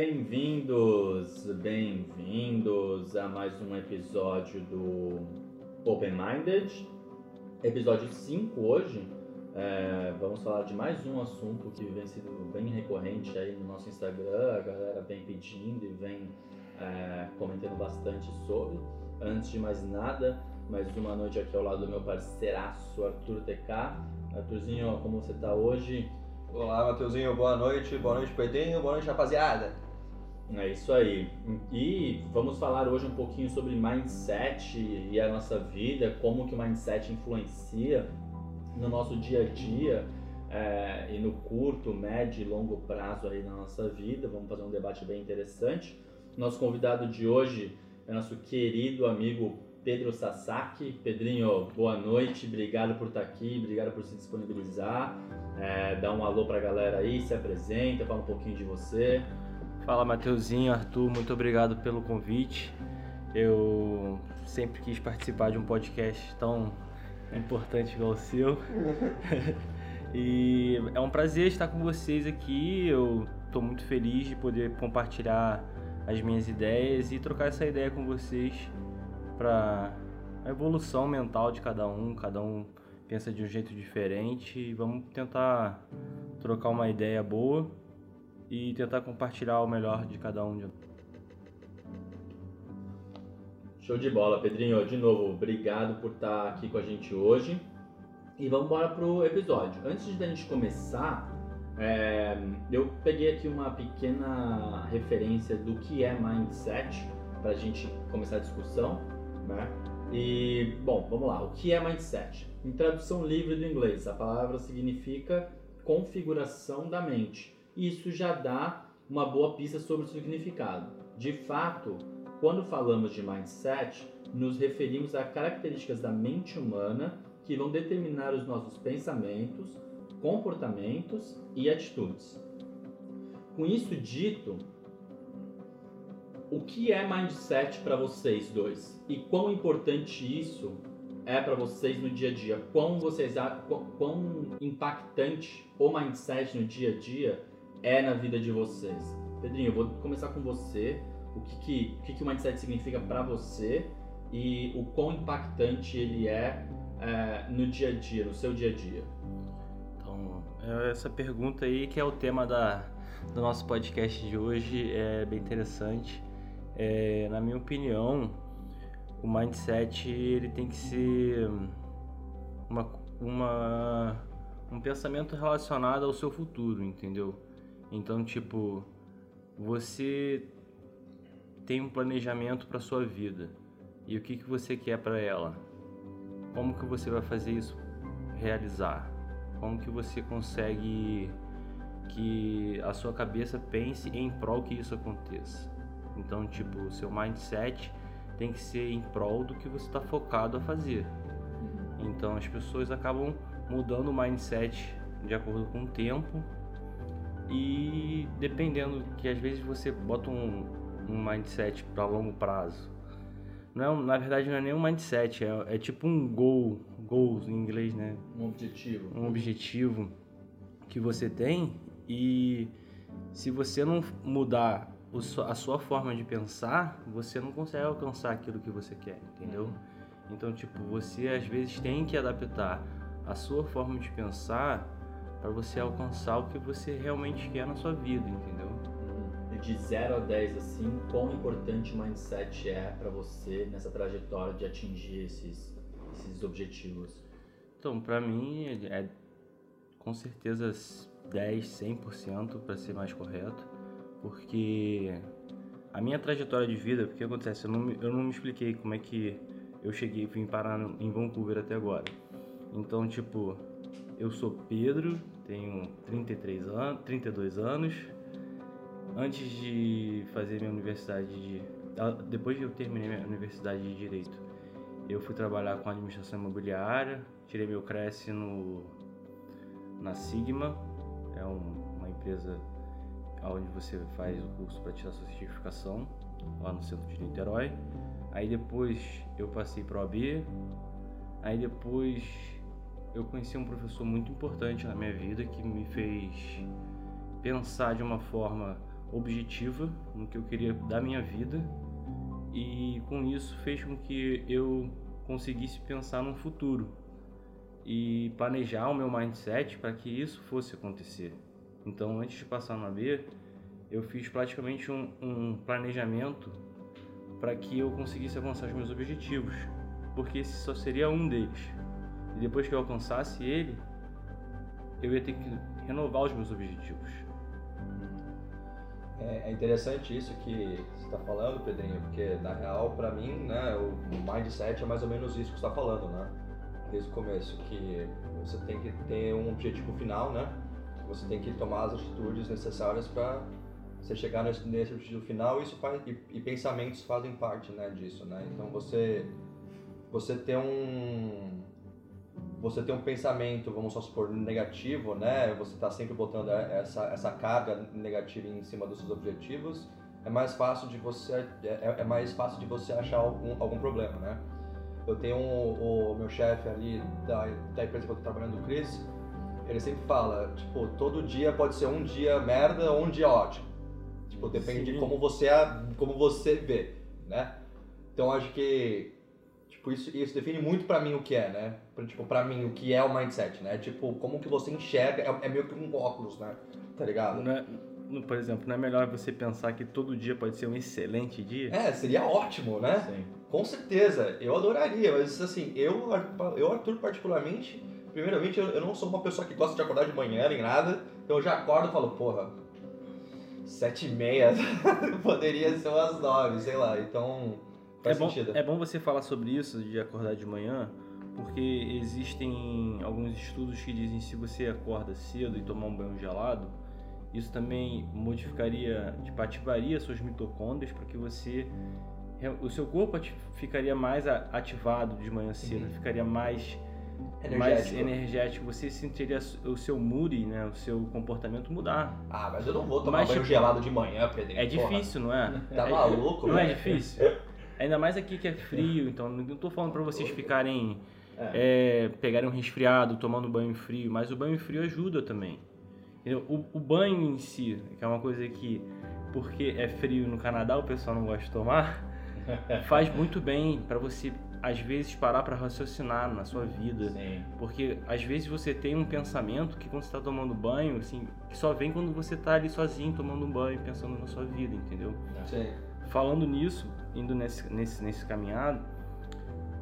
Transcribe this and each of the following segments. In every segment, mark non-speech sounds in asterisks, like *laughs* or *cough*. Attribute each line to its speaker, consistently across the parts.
Speaker 1: Bem-vindos, bem-vindos a mais um episódio do Open Minded, episódio 5 hoje. É, vamos falar de mais um assunto que vem sendo bem recorrente aí no nosso Instagram, a galera vem pedindo e vem é, comentando bastante sobre. Antes de mais nada, mais uma noite aqui ao lado do meu parceiraço Arthur TK. Arthurzinho, como você está hoje?
Speaker 2: Olá, Mateuzinho, boa noite, boa noite, Pedrinho, boa noite, rapaziada.
Speaker 1: É isso aí. E vamos falar hoje um pouquinho sobre mindset e a nossa vida, como que o mindset influencia no nosso dia a dia é, e no curto, médio e longo prazo aí na nossa vida. Vamos fazer um debate bem interessante. Nosso convidado de hoje é nosso querido amigo Pedro Sasaki. Pedrinho, boa noite, obrigado por estar aqui, obrigado por se disponibilizar. É, dá um alô pra galera aí, se apresenta, fala um pouquinho de você.
Speaker 3: Fala Mateuzinho, Arthur, muito obrigado pelo convite. Eu sempre quis participar de um podcast tão importante igual o seu. *laughs* e é um prazer estar com vocês aqui. Eu estou muito feliz de poder compartilhar as minhas ideias e trocar essa ideia com vocês para a evolução mental de cada um. Cada um pensa de um jeito diferente e vamos tentar trocar uma ideia boa e tentar compartilhar o melhor de cada um.
Speaker 1: Show de bola, Pedrinho. De novo, obrigado por estar aqui com a gente hoje. E vamos embora pro episódio. Antes de a gente começar, é, eu peguei aqui uma pequena referência do que é mindset para a gente começar a discussão, né? E bom, vamos lá. O que é mindset? Em tradução livre do inglês, a palavra significa configuração da mente isso já dá uma boa pista sobre o significado. De fato, quando falamos de mindset, nos referimos a características da mente humana que vão determinar os nossos pensamentos, comportamentos e atitudes. Com isso dito, o que é mindset para vocês dois? E quão importante isso é para vocês no dia a dia? Quão vocês quão, impactante o mindset no dia a dia é na vida de vocês? Pedrinho, eu vou começar com você. O que, que, o, que, que o mindset significa para você e o quão impactante ele é, é, no dia a dia, no seu dia a dia?
Speaker 3: Então, é essa pergunta aí que é o tema da, do nosso podcast de hoje é bem interessante. É, na minha opinião, o mindset ele tem que ser uma, uma, um pensamento relacionado ao seu futuro, entendeu? Então, tipo, você tem um planejamento para sua vida e o que que você quer para ela? Como que você vai fazer isso realizar? Como que você consegue que a sua cabeça pense em prol que isso aconteça? Então, tipo, o seu mindset tem que ser em prol do que você está focado a fazer. Então, as pessoas acabam mudando o mindset de acordo com o tempo e dependendo que às vezes você bota um, um mindset para longo prazo. Não é, na verdade não é nem um mindset, é, é tipo um goal, goals em inglês, né?
Speaker 1: Um objetivo.
Speaker 3: Um objetivo que você tem e se você não mudar a sua forma de pensar, você não consegue alcançar aquilo que você quer, entendeu? Uhum. Então, tipo, você às vezes tem que adaptar a sua forma de pensar para você alcançar o que você realmente quer na sua vida, entendeu?
Speaker 1: E de 0 a 10, assim, quão importante o mindset é para você nessa trajetória de atingir esses, esses objetivos?
Speaker 3: Então, para mim, é com certeza 10, 100% para ser mais correto, porque a minha trajetória de vida, porque acontece, eu não, eu não me expliquei como é que eu cheguei e vim parar em Vancouver até agora. Então, tipo, eu sou Pedro, tenho 33 anos, 32 anos. Antes de fazer minha universidade de depois que eu terminei minha universidade de direito, eu fui trabalhar com administração imobiliária, tirei meu Cresce no na Sigma, é um, uma empresa onde você faz o curso para tirar sua certificação lá no centro de Niterói. Aí depois eu passei para o AB, aí depois eu conheci um professor muito importante na minha vida que me fez pensar de uma forma objetiva no que eu queria da minha vida e com isso fez com que eu conseguisse pensar no futuro e planejar o meu mindset para que isso fosse acontecer. Então, antes de passar na B, eu fiz praticamente um, um planejamento para que eu conseguisse alcançar os meus objetivos, porque esse só seria um deles. E depois que eu alcançasse ele, eu ia ter que renovar os meus objetivos.
Speaker 2: É, é interessante isso que você está falando, Pedrinho, porque na real, para mim, né, o mindset é mais ou menos isso que você está falando, né? Desde o começo, que você tem que ter um objetivo final, né? Você tem que tomar as atitudes necessárias para você chegar nesse, nesse objetivo final isso faz, e, e, pensamentos fazem parte né, disso, né? Então você você tem um você tem um pensamento, vamos só supor, negativo, né? Você está sempre botando essa, essa carga negativa em cima dos seus objetivos, é mais fácil de você é, é mais fácil de você achar algum, algum problema, né? Eu tenho o, o meu chefe ali da, da empresa que eu estou trabalhando, o Chris, ele sempre fala, tipo, todo dia pode ser um dia merda ou um dia ótimo. Tipo, depende Sim. de como você como você vê, né? Então acho que Tipo, isso, isso define muito para mim o que é, né? Pra, tipo, pra mim, o que é o mindset, né? Tipo, como que você enxerga, é, é meio que um óculos, né? Tá ligado?
Speaker 3: Não é, por exemplo, não é melhor você pensar que todo dia pode ser um excelente dia?
Speaker 2: É, seria ótimo, né? Sim. Com certeza, eu adoraria, mas assim, eu, eu Arthur, particularmente, primeiramente, eu, eu não sou uma pessoa que gosta de acordar de manhã nem nada, então eu já acordo e falo, porra, sete e meia *laughs* poderia ser umas nove, sei lá, então Faz
Speaker 3: é bom, sentido. É bom você falar sobre isso, de acordar de manhã, porque existem alguns estudos que dizem que se você acorda cedo e tomar um banho gelado, isso também modificaria, tipo, ativaria suas mitocôndrias para que você o seu corpo ficaria mais ativado de manhã cedo, uhum. ficaria mais energético. mais energético. Você sentiria o seu mood, né, o seu comportamento mudar.
Speaker 2: Ah, mas eu não vou tomar mas, banho tipo, gelado de manhã, Pedro.
Speaker 3: É difícil, não é?
Speaker 2: Tá é, maluco?
Speaker 3: Não é difícil. *laughs* Ainda mais aqui que é frio, então não estou falando para vocês ficarem. É. É, pegarem um resfriado, tomando banho frio, mas o banho frio ajuda também. O, o, banho em si, que é uma coisa que, porque é frio no Canadá, o pessoal não gosta de tomar, *laughs* faz muito bem para você, às vezes, parar para raciocinar na sua vida. Sim. Porque às vezes você tem um pensamento que quando você está tomando banho, assim, que só vem quando você está ali sozinho tomando um banho, pensando na sua vida, entendeu?
Speaker 2: Sim.
Speaker 3: Falando nisso, indo nesse, nesse, nesse caminhado,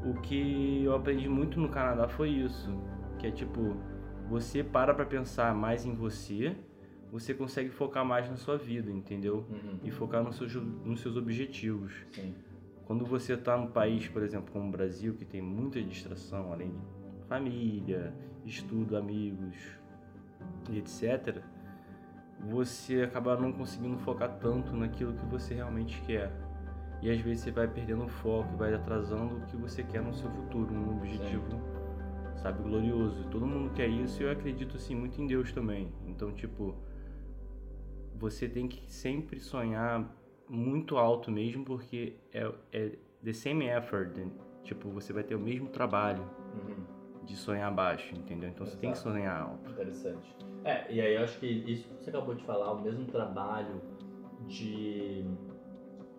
Speaker 3: o que eu aprendi muito no Canadá foi isso, que é tipo, você para para pensar mais em você, você consegue focar mais na sua vida, entendeu? Uhum. E focar nos seus, nos seus objetivos.
Speaker 2: Sim.
Speaker 3: Quando você está num país, por exemplo, como o Brasil, que tem muita distração, além de família, estudo, amigos, etc., você acaba não conseguindo focar tanto naquilo que você realmente quer e às vezes você vai perdendo o foco, vai atrasando o que você quer no seu futuro, um objetivo, Sim. sabe, glorioso. Todo mundo quer isso e eu acredito assim muito em Deus também. Então, tipo, você tem que sempre sonhar muito alto mesmo, porque é, é the same effort, né? tipo, você vai ter o mesmo trabalho uhum. de sonhar baixo, entendeu? Então Exato. você tem que sonhar alto.
Speaker 1: Interessante. É, e aí eu acho que isso que você acabou de falar, o mesmo trabalho de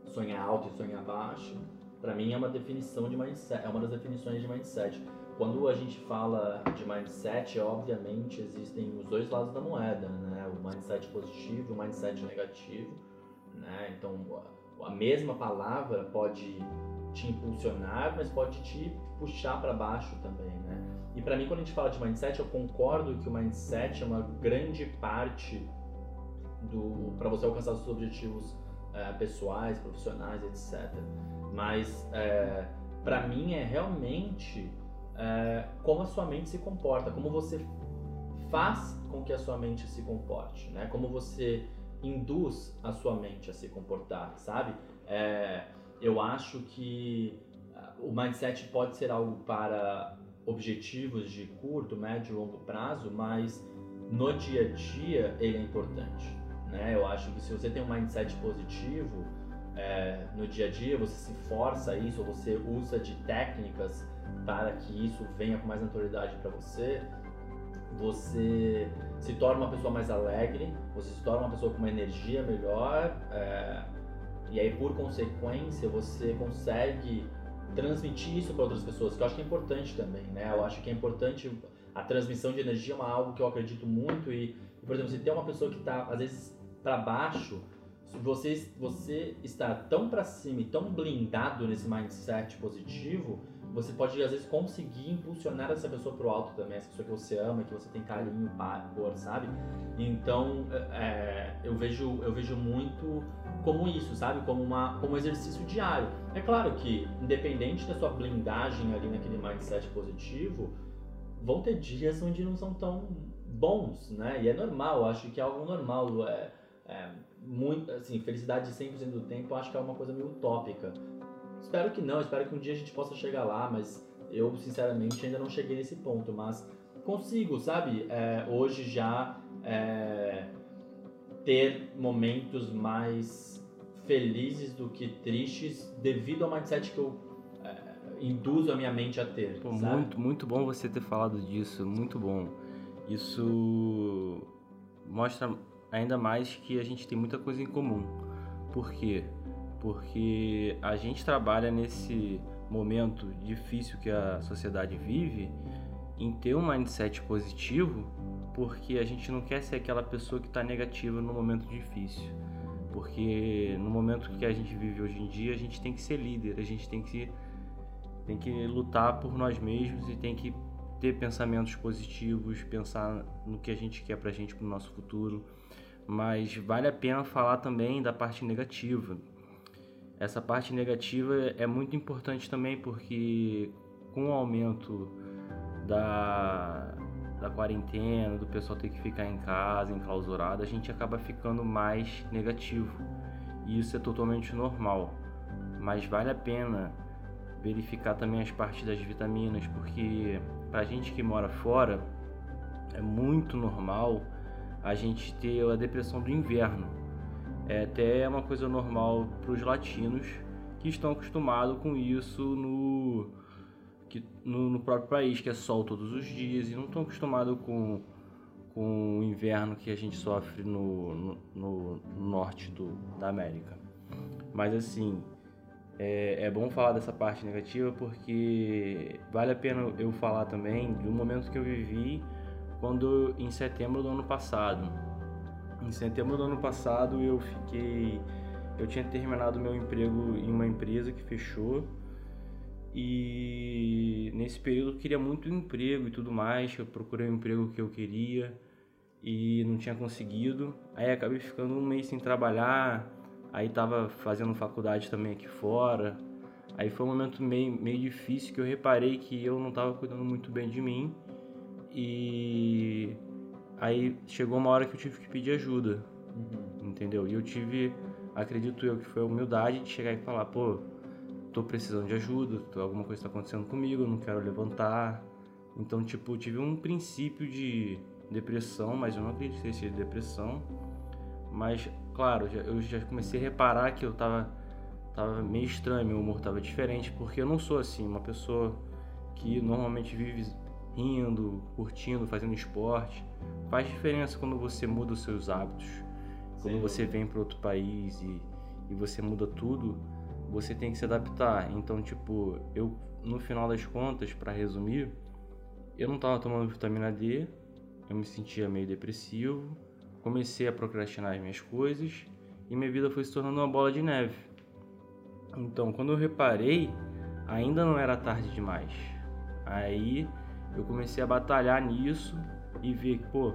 Speaker 1: sonhar alto e sonhar baixo, para mim é uma definição de mindset, é uma das definições de mindset. Quando a gente fala de mindset, obviamente existem os dois lados da moeda, né? O mindset positivo e o mindset negativo, né? Então, a mesma palavra pode te impulsionar, mas pode te puxar para baixo também, né? E para mim, quando a gente fala de mindset, eu concordo que o mindset é uma grande parte do para você alcançar os seus objetivos é, pessoais, profissionais, etc. Mas é, para mim é realmente é, como a sua mente se comporta, como você faz com que a sua mente se comporte, né? Como você induz a sua mente a se comportar, sabe? É, eu acho que é, o mindset pode ser algo para objetivos de curto, médio e longo prazo, mas no dia a dia ele é importante. Né? Eu acho que se você tem um mindset positivo é, no dia a dia, você se força a isso, ou você usa de técnicas para que isso venha com mais naturalidade para você, você se torna uma pessoa mais alegre, você se torna uma pessoa com uma energia melhor, é, e aí por consequência você consegue transmitir isso para outras pessoas, que eu acho que é importante também, né? Eu acho que é importante a transmissão de energia é algo que eu acredito muito e, por exemplo, se tem uma pessoa que está às vezes para baixo, você você está tão para cima e tão blindado nesse mindset positivo, você pode às vezes conseguir impulsionar essa pessoa pro alto também, essa pessoa que você ama, que você tem carinho, por, sabe? Então, é, eu vejo eu vejo muito como isso, sabe? Como uma como exercício diário. É claro que independente da sua blindagem ali naquele mindset positivo, vão ter dias onde não são tão bons, né? E é normal, acho que é algo normal, é, é muito, assim, felicidade 100% do tempo, acho que é uma coisa meio utópica. Espero que não, espero que um dia a gente possa chegar lá, mas eu, sinceramente, ainda não cheguei nesse ponto, mas consigo, sabe? É, hoje já é, ter momentos mais felizes do que tristes devido ao mindset que eu é, induzo a minha mente a ter.
Speaker 3: Pô, muito, muito bom você ter falado disso, muito bom. Isso mostra ainda mais que a gente tem muita coisa em comum. Por quê? porque a gente trabalha nesse momento difícil que a sociedade vive em ter um mindset positivo, porque a gente não quer ser aquela pessoa que está negativa no momento difícil. Porque no momento que a gente vive hoje em dia, a gente tem que ser líder, a gente tem que, tem que lutar por nós mesmos e tem que ter pensamentos positivos, pensar no que a gente quer para a gente, para o nosso futuro. Mas vale a pena falar também da parte negativa, essa parte negativa é muito importante também porque com o aumento da, da quarentena, do pessoal ter que ficar em casa, enclausurado, a gente acaba ficando mais negativo. E isso é totalmente normal. Mas vale a pena verificar também as partes das vitaminas, porque pra gente que mora fora, é muito normal a gente ter a depressão do inverno é até uma coisa normal para os latinos que estão acostumados com isso no, que, no, no, próprio país, que é sol todos os dias, e não estão acostumados com, com o inverno que a gente sofre no, no, no norte do, da América. Mas assim, é, é, bom falar dessa parte negativa porque vale a pena eu falar também um momento que eu vivi quando em setembro do ano passado em setembro do ano passado eu fiquei. Eu tinha terminado meu emprego em uma empresa que fechou. E nesse período eu queria muito emprego e tudo mais. Eu procurei o emprego que eu queria e não tinha conseguido. Aí acabei ficando um mês sem trabalhar. Aí tava fazendo faculdade também aqui fora. Aí foi um momento meio, meio difícil que eu reparei que eu não estava cuidando muito bem de mim. E Aí chegou uma hora que eu tive que pedir ajuda, uhum. entendeu? E eu tive, acredito eu, que foi a humildade de chegar e falar, pô, tô precisando de ajuda, alguma coisa está acontecendo comigo, eu não quero levantar. Então, tipo, eu tive um princípio de depressão, mas eu não acredito que seja depressão. Mas, claro, eu já comecei a reparar que eu tava, tava meio estranho, meu humor tava diferente, porque eu não sou assim, uma pessoa que normalmente vive rindo, curtindo, fazendo esporte. Faz diferença quando você muda os seus hábitos. Quando Sim. você vem para outro país e, e você muda tudo, você tem que se adaptar. Então, tipo, eu no final das contas, para resumir, eu não estava tomando vitamina D, eu me sentia meio depressivo, comecei a procrastinar as minhas coisas e minha vida foi se tornando uma bola de neve. Então, quando eu reparei, ainda não era tarde demais. Aí eu comecei a batalhar nisso e ver que, pô,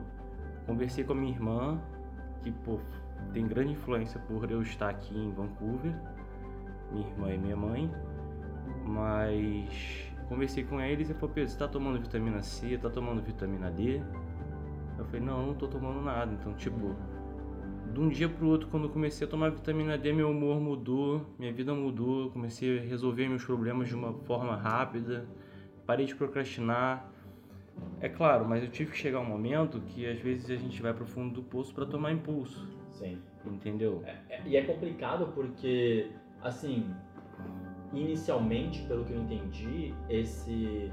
Speaker 3: conversei com a minha irmã, que, pô, tem grande influência por eu estar aqui em Vancouver, minha irmã e minha mãe, mas conversei com eles e falei, Pedro, você tá tomando vitamina C, tá tomando vitamina D? Eu falei, não, não tô tomando nada. Então, tipo, de um dia pro outro, quando eu comecei a tomar vitamina D, meu humor mudou, minha vida mudou, comecei a resolver meus problemas de uma forma rápida parei de procrastinar. É claro, mas eu tive que chegar um momento que às vezes a gente vai pro fundo do poço para tomar impulso.
Speaker 1: Sim.
Speaker 3: Entendeu?
Speaker 1: É, é, e é complicado porque, assim, inicialmente, pelo que eu entendi, esse,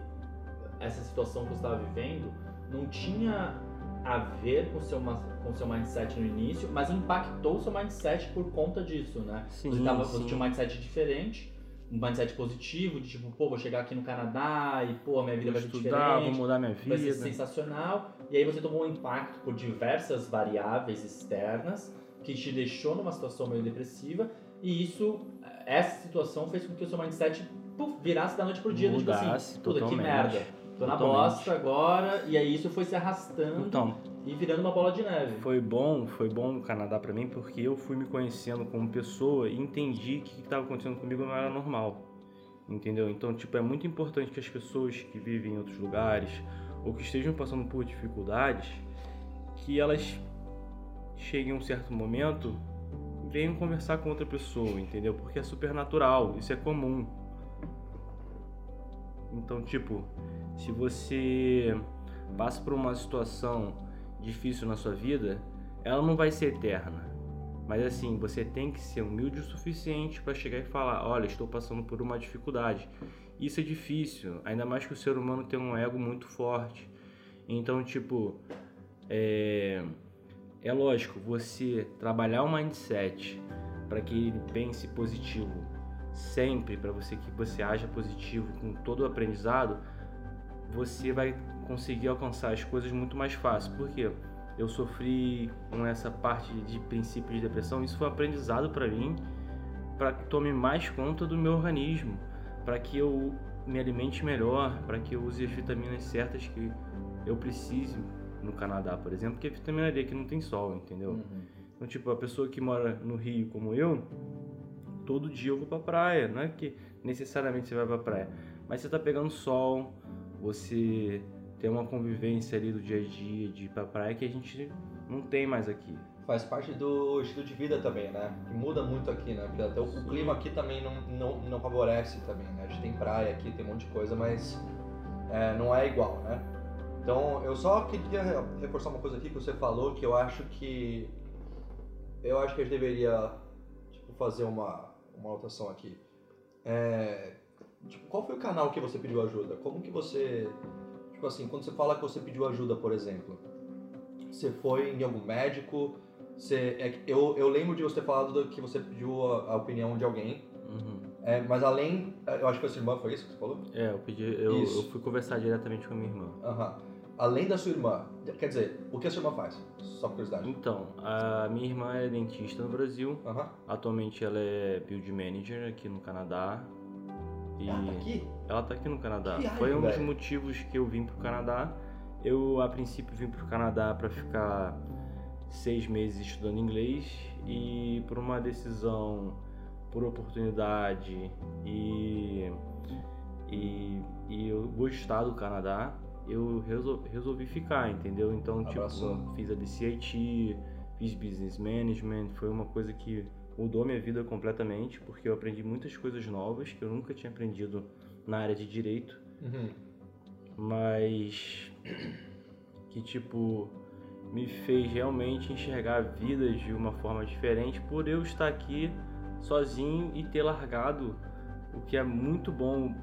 Speaker 1: essa situação que você estava vivendo não tinha a ver com o seu, com seu mindset no início, mas impactou o seu mindset por conta disso, né?
Speaker 3: Sim,
Speaker 1: você, tava, você
Speaker 3: sim.
Speaker 1: tinha um mindset diferente, um mindset positivo, de tipo, pô, vou chegar aqui no Canadá e, pô, minha vida
Speaker 3: Vou
Speaker 1: vai ser
Speaker 3: estudar, vou
Speaker 1: diferente,
Speaker 3: mudar minha
Speaker 1: vai ser
Speaker 3: vida.
Speaker 1: sensacional. E aí você tomou um impacto por diversas variáveis externas que te deixou numa situação meio depressiva e isso, essa situação fez com que o seu mindset puf, virasse da noite pro dia, do tipo assim,
Speaker 3: Mudasse
Speaker 1: puta, que merda. Tô na
Speaker 3: Totalmente.
Speaker 1: bosta agora, e aí isso foi se arrastando
Speaker 3: Então,
Speaker 1: e virando uma bola de neve.
Speaker 3: foi bom, foi bom o Canadá pra mim porque eu fui me conhecendo como pessoa e entendi que o que estava acontecendo comigo não era normal. Entendeu? Então, tipo, é muito importante que as pessoas que vivem em outros lugares ou que estejam passando por dificuldades, que elas cheguem a um certo momento venham conversar com outra pessoa, entendeu? Porque é super natural, isso é comum. Então, tipo, se você passa por uma situação difícil na sua vida, ela não vai ser eterna. Mas assim, você tem que ser humilde o suficiente para chegar e falar: olha, estou passando por uma dificuldade. Isso é difícil, ainda mais que o ser humano tem um ego muito forte. Então, tipo, é, é lógico, você trabalhar o mindset para que ele pense positivo sempre, para você que você haja positivo com todo o aprendizado, você vai conseguir alcançar as coisas muito mais fácil. Por quê? Eu sofri com essa parte de princípio de depressão, isso foi um aprendizado para mim, para que tome mais conta do meu organismo, para que eu me alimente melhor, para que eu use as vitaminas certas que eu preciso no Canadá, por exemplo, porque a vitamina D aqui não tem sol, entendeu?
Speaker 1: Uhum.
Speaker 3: Então, tipo, a pessoa que mora no Rio como eu, todo dia eu vou pra praia. Não é que necessariamente você vai pra praia, mas você tá pegando sol, você tem uma convivência ali do dia a dia de ir pra praia que a gente não tem mais aqui.
Speaker 2: Faz parte do estilo de vida também, né? Que muda muito aqui, né? Porque até o, o clima aqui também não, não, não favorece também, né? A gente tem praia aqui, tem um monte de coisa, mas é, não é igual, né? Então, eu só queria re- reforçar uma coisa aqui que você falou, que eu acho que... Eu acho que a gente deveria, tipo, fazer uma, uma anotação aqui. É, tipo, qual foi o canal que você pediu ajuda? Como que você... Tipo assim, quando você fala que você pediu ajuda, por exemplo, você foi em algum médico? Você, é eu, eu lembro de você ter falado do- que você pediu a, a opinião de alguém,
Speaker 3: Uhum.
Speaker 2: é, mas além, eu acho que a sua irmã foi isso que você falou?
Speaker 3: É, eu pedi, eu, eu fui conversar diretamente com a minha irmã.
Speaker 2: Aham. Além da sua irmã, quer dizer, o que a sua irmã faz? Só por curiosidade.
Speaker 3: Então, a minha irmã é dentista no Brasil.
Speaker 2: Aham.
Speaker 3: Atualmente ela é build manager aqui no Canadá. E
Speaker 2: Ah, tá aqui?
Speaker 3: ela tá aqui no Canadá.
Speaker 2: Viagem,
Speaker 3: Foi um dos
Speaker 2: velho.
Speaker 3: motivos que eu vim pro Canadá. Eu, a princípio, vim pro Canadá para ficar seis meses estudando inglês e por uma decisão, por oportunidade e, e, e eu gostar do Canadá, eu resol- resolvi ficar, entendeu? Então,
Speaker 2: Abraçou.
Speaker 3: tipo, fiz a BCIT, fiz Business Management, foi uma coisa que mudou minha vida completamente, porque eu aprendi muitas coisas novas que eu nunca tinha aprendido na área de direito
Speaker 2: Uhum.
Speaker 3: mas que tipo me fez realmente enxergar a vida de uma forma diferente por eu estar aqui sozinho e ter largado o que é muito bom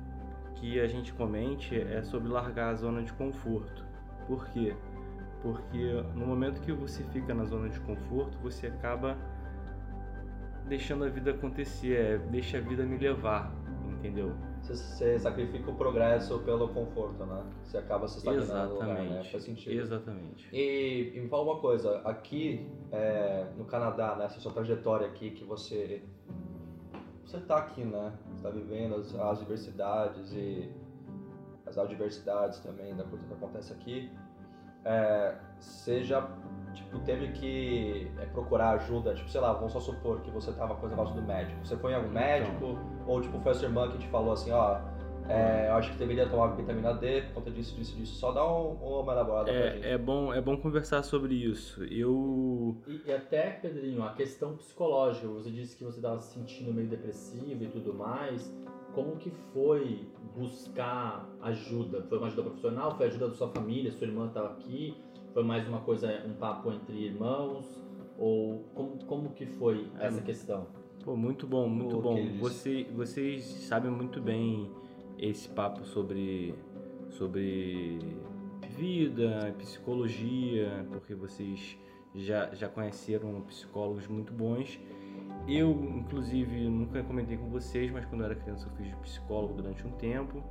Speaker 3: que a gente comente é sobre largar a zona de conforto. Por quê? Porque no momento que você fica na zona de conforto, você acaba deixando a vida acontecer, é, deixa a vida me levar, entendeu?
Speaker 2: Você, você sacrifica o progresso pelo conforto, né? Você acaba se estagnando no lugar, né?
Speaker 3: Exatamente.
Speaker 2: Faz sentido.
Speaker 3: Exatamente.
Speaker 2: E, e me fala uma coisa, aqui é, no Canadá, nessa sua trajetória aqui que você você tá aqui, né? Você tá vivendo as, as diversidades e as adversidades também da coisa que acontece aqui. É, você já tipo teve que é, procurar ajuda, tipo sei lá, vamos só supor que você tava com esse negócio do médico. Você foi em algum
Speaker 3: Então.
Speaker 2: médico ou tipo foi a sua irmã que te falou assim, ó, é, eu acho que deveria tomar vitamina D por conta disso, disso, disso. Só dá um, uma elaborada pra gente.
Speaker 3: É, é, bom, é bom conversar sobre isso. Eu.
Speaker 1: E, e até, Pedrinho, a questão psicológica, você disse que você estava se sentindo meio depressivo e tudo mais. Como que foi buscar ajuda? Foi uma ajuda profissional? Foi ajuda da sua família? Sua irmã estava aqui? Foi mais uma coisa, um papo entre irmãos? Ou como, como que foi
Speaker 3: É,
Speaker 1: essa questão?
Speaker 3: Pô, muito bom, muito
Speaker 2: O
Speaker 3: bom. Você, vocês sabem muito bem esse papo sobre. sobre vida, psicologia, porque vocês já, já conheceram psicólogos muito bons. Eu, inclusive, nunca comentei com vocês, mas quando eu era criança eu fiz psicólogo durante um tempo.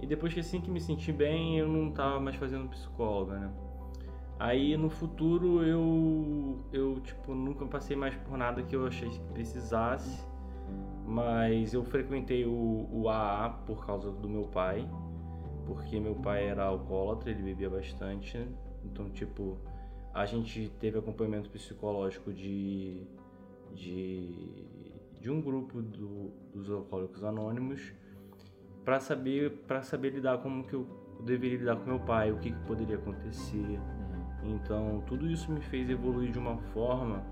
Speaker 3: E depois que assim que me senti bem, eu não estava mais fazendo psicóloga, né? Aí no futuro eu eu tipo nunca passei mais por nada que eu achei que precisasse, mas eu frequentei o, o AA por causa do meu pai, porque meu pai era alcoólatra, ele bebia bastante, então tipo a gente teve acompanhamento psicológico de de, de um grupo do, dos alcoólicos anônimos para saber para saber lidar como que eu deveria lidar com meu pai, o que, que poderia acontecer. Então tudo isso me fez evoluir de uma forma,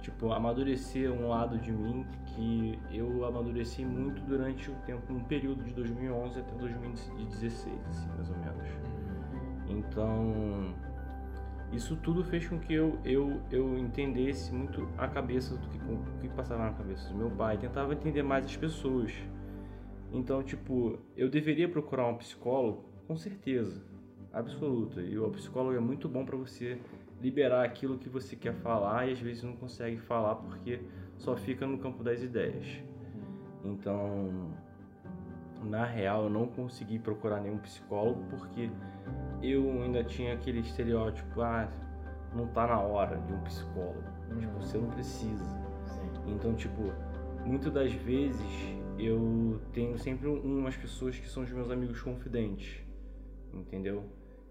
Speaker 3: tipo amadurecer um lado de mim que eu amadureci muito durante o tempo, um período de 2011 até 2016, assim, mais ou menos. Então isso tudo fez com que eu, eu, eu entendesse muito a cabeça do que, o que passava na cabeça do meu pai, tentava entender mais as pessoas. Então, tipo, eu deveria procurar um psicólogo, com certeza, absoluta. E o psicólogo é muito bom para você liberar aquilo que você quer falar e às vezes não consegue falar porque só fica no campo das ideias. Então, na real, eu não consegui procurar nenhum psicólogo porque eu ainda tinha aquele estereótipo, ah, não tá na hora de um psicólogo. Uhum. Tipo, você não precisa. Sim. Então, tipo, muitas das vezes eu tenho sempre umas pessoas que são os meus amigos confidentes, entendeu?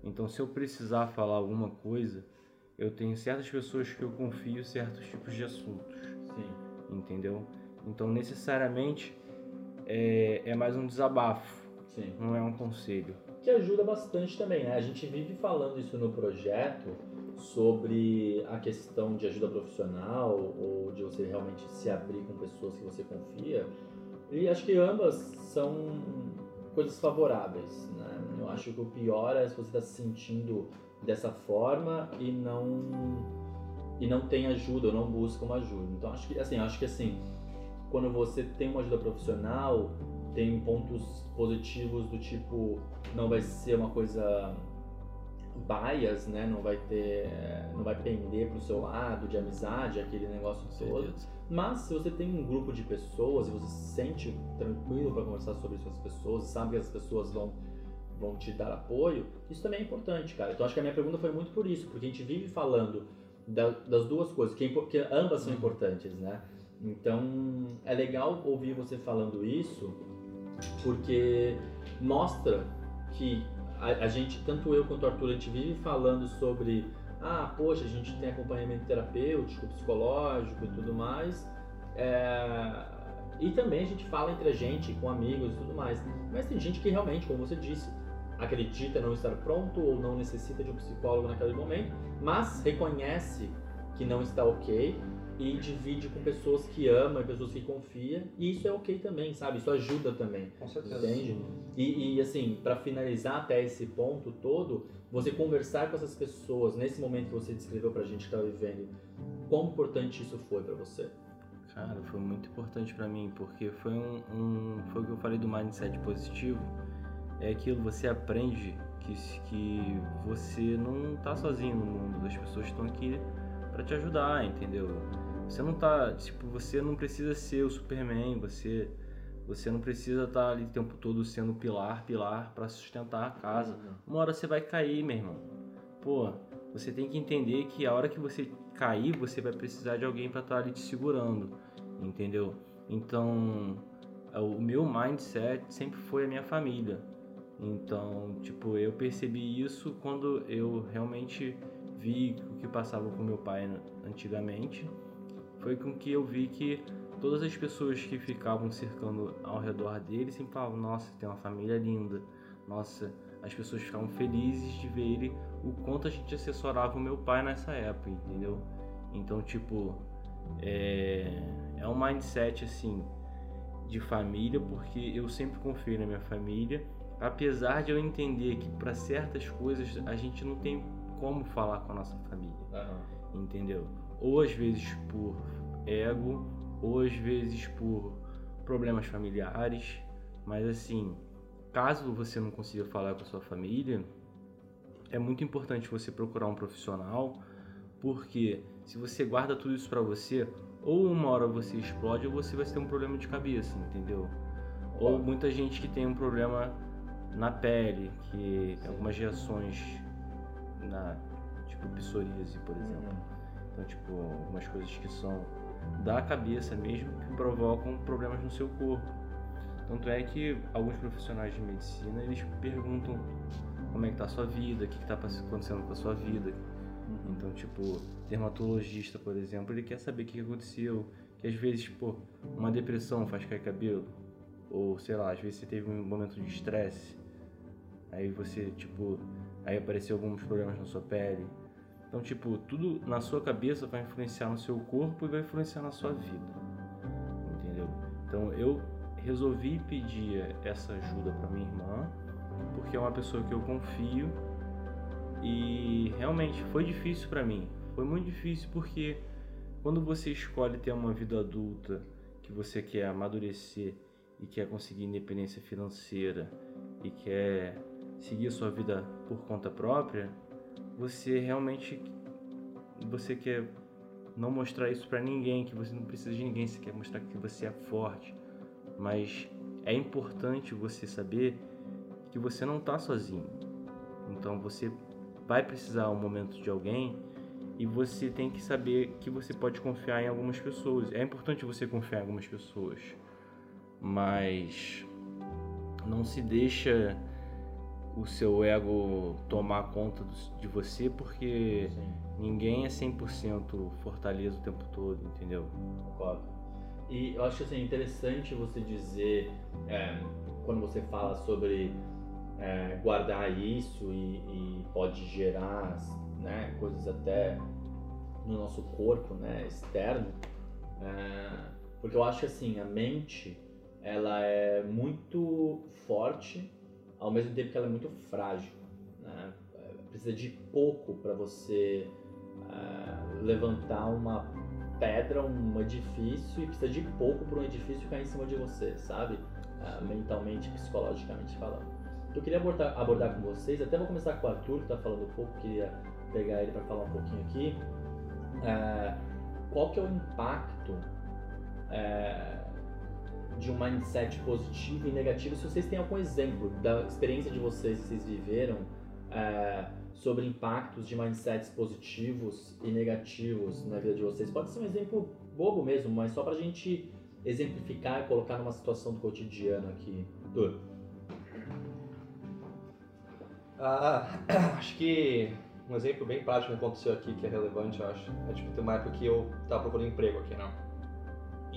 Speaker 3: Então, se eu precisar falar alguma coisa, eu tenho certas pessoas que eu confio certos tipos de assuntos, Sim. entendeu? Então, necessariamente é, é mais um desabafo, Sim. não é um conselho
Speaker 1: que ajuda bastante também, né? A gente vive falando isso no projeto sobre a questão de ajuda profissional ou de você realmente se abrir com pessoas que você confia. E acho que ambas são coisas favoráveis, né? Eu acho que o pior é se você está se sentindo dessa forma e não e não tem ajuda ou não busca uma ajuda. Então acho que assim, acho que assim, quando você tem uma ajuda profissional, tem pontos positivos do tipo não vai ser uma coisa bias, né? Não vai ter, não vai pender pro seu lado de amizade, aquele negócio todo. Mas se você tem um grupo de pessoas e você se sente tranquilo para conversar sobre essas pessoas, sabe que as pessoas vão vão te dar apoio, isso também é importante, cara. Então acho que a minha pergunta foi muito por isso, porque a gente vive falando da, das duas coisas, que, que ambas são importantes, né? Então é legal ouvir você falando isso porque mostra que a, a, gente, tanto eu quanto o Arthur, a gente vive falando sobre, ah, poxa, a gente tem acompanhamento terapêutico, psicológico e tudo mais, é, e também a gente fala entre a gente, com amigos e tudo mais, mas tem gente que realmente, como você disse, acredita não estar pronto ou não necessita de um psicólogo naquele momento, mas reconhece que não está ok e divide com pessoas que ama e pessoas que confia e isso é ok também sabe? Isso ajuda também
Speaker 2: com certeza.
Speaker 1: entende? E, e assim para finalizar até esse ponto todo você conversar com essas pessoas nesse momento que você descreveu pra gente que tá vivendo quão importante isso foi para você?
Speaker 3: Cara foi muito importante para mim porque foi um, um, foi o que eu falei do mindset positivo é aquilo você aprende que que você não tá sozinho no mundo as pessoas estão aqui para te ajudar, entendeu? Você não tá, tipo, você não precisa ser o Superman, você você não precisa estar tá ali o tempo todo sendo pilar, pilar para sustentar a casa. Uhum. Uma hora você vai cair, meu irmão. Pô, você tem que entender que a hora que você cair, você vai precisar de alguém para estar tá ali te segurando, entendeu? Então, é, o meu mindset sempre foi a minha família. Então, tipo, eu percebi isso quando eu realmente vi o que passava com meu pai antigamente foi com que eu vi que todas as pessoas que ficavam cercando ao redor dele sempre falavam: Nossa, tem uma família linda. Nossa, as pessoas ficavam felizes de ver ele, o quanto a gente assessorava o meu pai nessa época, entendeu? Então, tipo, é, é um mindset assim de família, porque eu sempre confio na minha família, apesar de eu entender que para certas coisas a gente não tem como falar com a nossa família, uhum. entendeu? ou às vezes por ego, ou às vezes por problemas familiares, mas assim, caso você não consiga falar com a sua família, é muito importante você procurar um profissional, porque se você guarda tudo isso para você, ou uma hora você explode ou você vai ter um problema de cabeça, entendeu? Ou muita gente que tem um problema na pele, que tem algumas reações na tipo psoríase, por exemplo. Então, tipo, algumas coisas que são da cabeça mesmo que provocam problemas no seu corpo. Tanto é que alguns profissionais de medicina, eles perguntam como é que tá a sua vida, o que, que tá acontecendo com a sua vida. Uhum. Então, tipo, dermatologista, por exemplo, ele quer saber o que aconteceu. Que às vezes, tipo, uma depressão faz cair cabelo. Ou, sei lá, às vezes você teve um momento de estresse. Aí você, tipo, aí apareceu alguns problemas na sua pele. Então, tipo, tudo na sua cabeça vai influenciar no seu corpo e vai influenciar na sua vida. Entendeu? Então, eu resolvi pedir essa ajuda para minha irmã, porque é uma pessoa que eu confio e realmente foi difícil para mim. Foi muito difícil porque quando você escolhe ter uma vida adulta, que você quer amadurecer e quer conseguir independência financeira e quer seguir sua vida por conta própria, você realmente você quer não mostrar isso para ninguém, que você não precisa de ninguém, você quer mostrar que você é forte, mas é importante você saber que você não está sozinho. Então você vai precisar um momento de alguém e você tem que saber que você pode confiar em algumas pessoas. É importante você confiar em algumas pessoas, mas não se deixa o seu ego tomar conta de você porque Sim. ninguém é 100% fortaleza o tempo todo, entendeu?
Speaker 1: Concordo. E eu acho assim, interessante você dizer, é, quando você fala sobre é, guardar isso e, e, pode gerar né, coisas até no nosso corpo né, externo, é, porque eu acho que assim, a mente ela é muito forte ao mesmo tempo que ela é muito frágil. Né? Precisa de pouco para você é, levantar uma pedra, um edifício, e precisa de pouco para um edifício cair em cima de você, sabe? Uh, mentalmente, psicologicamente falando. Eu queria abordar, abordar com vocês, até vou começar com o Arthur, que está falando um pouco, queria pegar ele para falar um pouquinho aqui. Uh, qual que é o impacto uh, de um mindset positivo e negativo? Se vocês têm algum exemplo da experiência de vocês que vocês viveram, sobre impactos de mindsets positivos e negativos na vida de vocês. Pode ser um exemplo bobo mesmo, mas só para a gente exemplificar e colocar numa situação do cotidiano aqui. Arthur.
Speaker 2: Ah, *coughs* acho que um exemplo bem prático que aconteceu aqui que é relevante, eu acho. É tipo, tem uma época que eu tava procurando emprego aqui, não?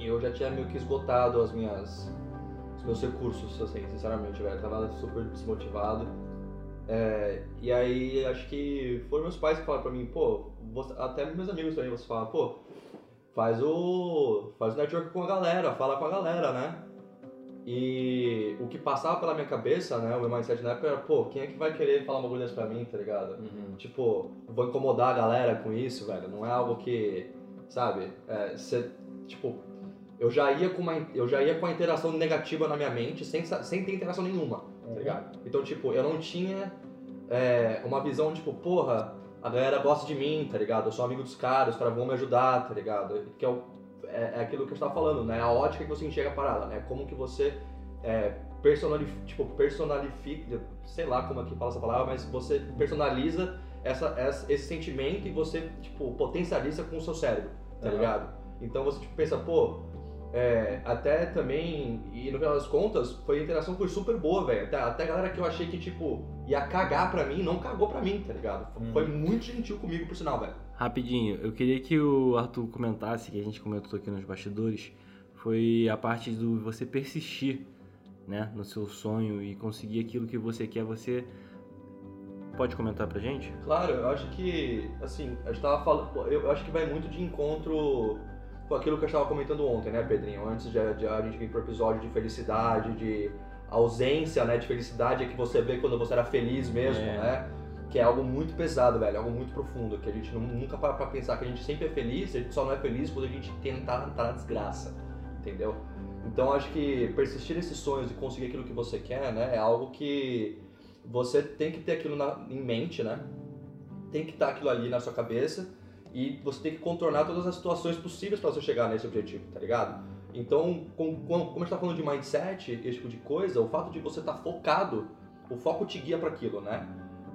Speaker 2: E eu já tinha meio que esgotado as minhas, os meus recursos, assim, sinceramente, velho. Eu tava super desmotivado. É, e aí acho que foram meus pais que falaram pra mim, pô, você, até meus amigos também, você fala, pô, faz o. faz o network com a galera, fala com a galera, né? E o que passava pela minha cabeça, né, o meu mindset na época era, pô, quem é que vai querer falar uma coisa pra mim, tá ligado? Uhum. Tipo, vou incomodar a galera com isso, velho. Não é algo que, sabe, é, cê, tipo, eu já ia com uma eu já ia com a interação negativa na minha mente sem, sem ter interação nenhuma tá ligado? Então, tipo, eu não tinha é, uma visão, tipo, porra, a galera gosta de mim, tá ligado? Eu sou amigo dos caras, os caras vão me ajudar, tá ligado? Que é, o, é, é aquilo que eu estava falando, né? A ótica que você enxerga a parada, né? Como que você é, tipo, personalifica, sei lá como é que fala essa palavra, mas você personaliza essa, essa, esse sentimento e você, tipo, potencializa com o seu cérebro, tá uhum. ligado? Então você, tipo, pensa, pô, é, até também, e no final das contas, foi a interação foi super boa, velho. Até, até a galera que eu achei que, tipo, ia cagar pra mim, não cagou pra mim, tá ligado? Hum. Foi muito gentil comigo, por sinal, velho.
Speaker 3: Rapidinho, eu queria que o Arthur comentasse, que a gente comentou aqui nos bastidores, foi a parte do você persistir, né, no seu sonho e conseguir aquilo que você quer, você pode comentar pra gente?
Speaker 2: Claro, eu acho que, assim, a gente tava falando, eu acho que vai muito de encontro com aquilo que eu estava comentando ontem, né, Pedrinho? Antes de, de a gente vir pro episódio de felicidade, de ausência, né, de felicidade é que você vê quando você era feliz mesmo, é. né? Que é algo muito pesado, velho, algo muito profundo, que a gente não, nunca para pra pensar que a gente sempre é feliz, a gente só não é feliz quando a gente tentar estar na desgraça, entendeu? Então acho que persistir nesses sonhos e conseguir aquilo que você quer, né, é algo que você tem que ter aquilo na, em mente, né? Tem que estar aquilo ali na sua cabeça e você tem que contornar todas as situações possíveis para você chegar nesse objetivo, tá ligado? Então, como, como a gente tá falando de mindset, esse tipo de coisa, o fato de você estar tá focado, o foco te guia para aquilo, né?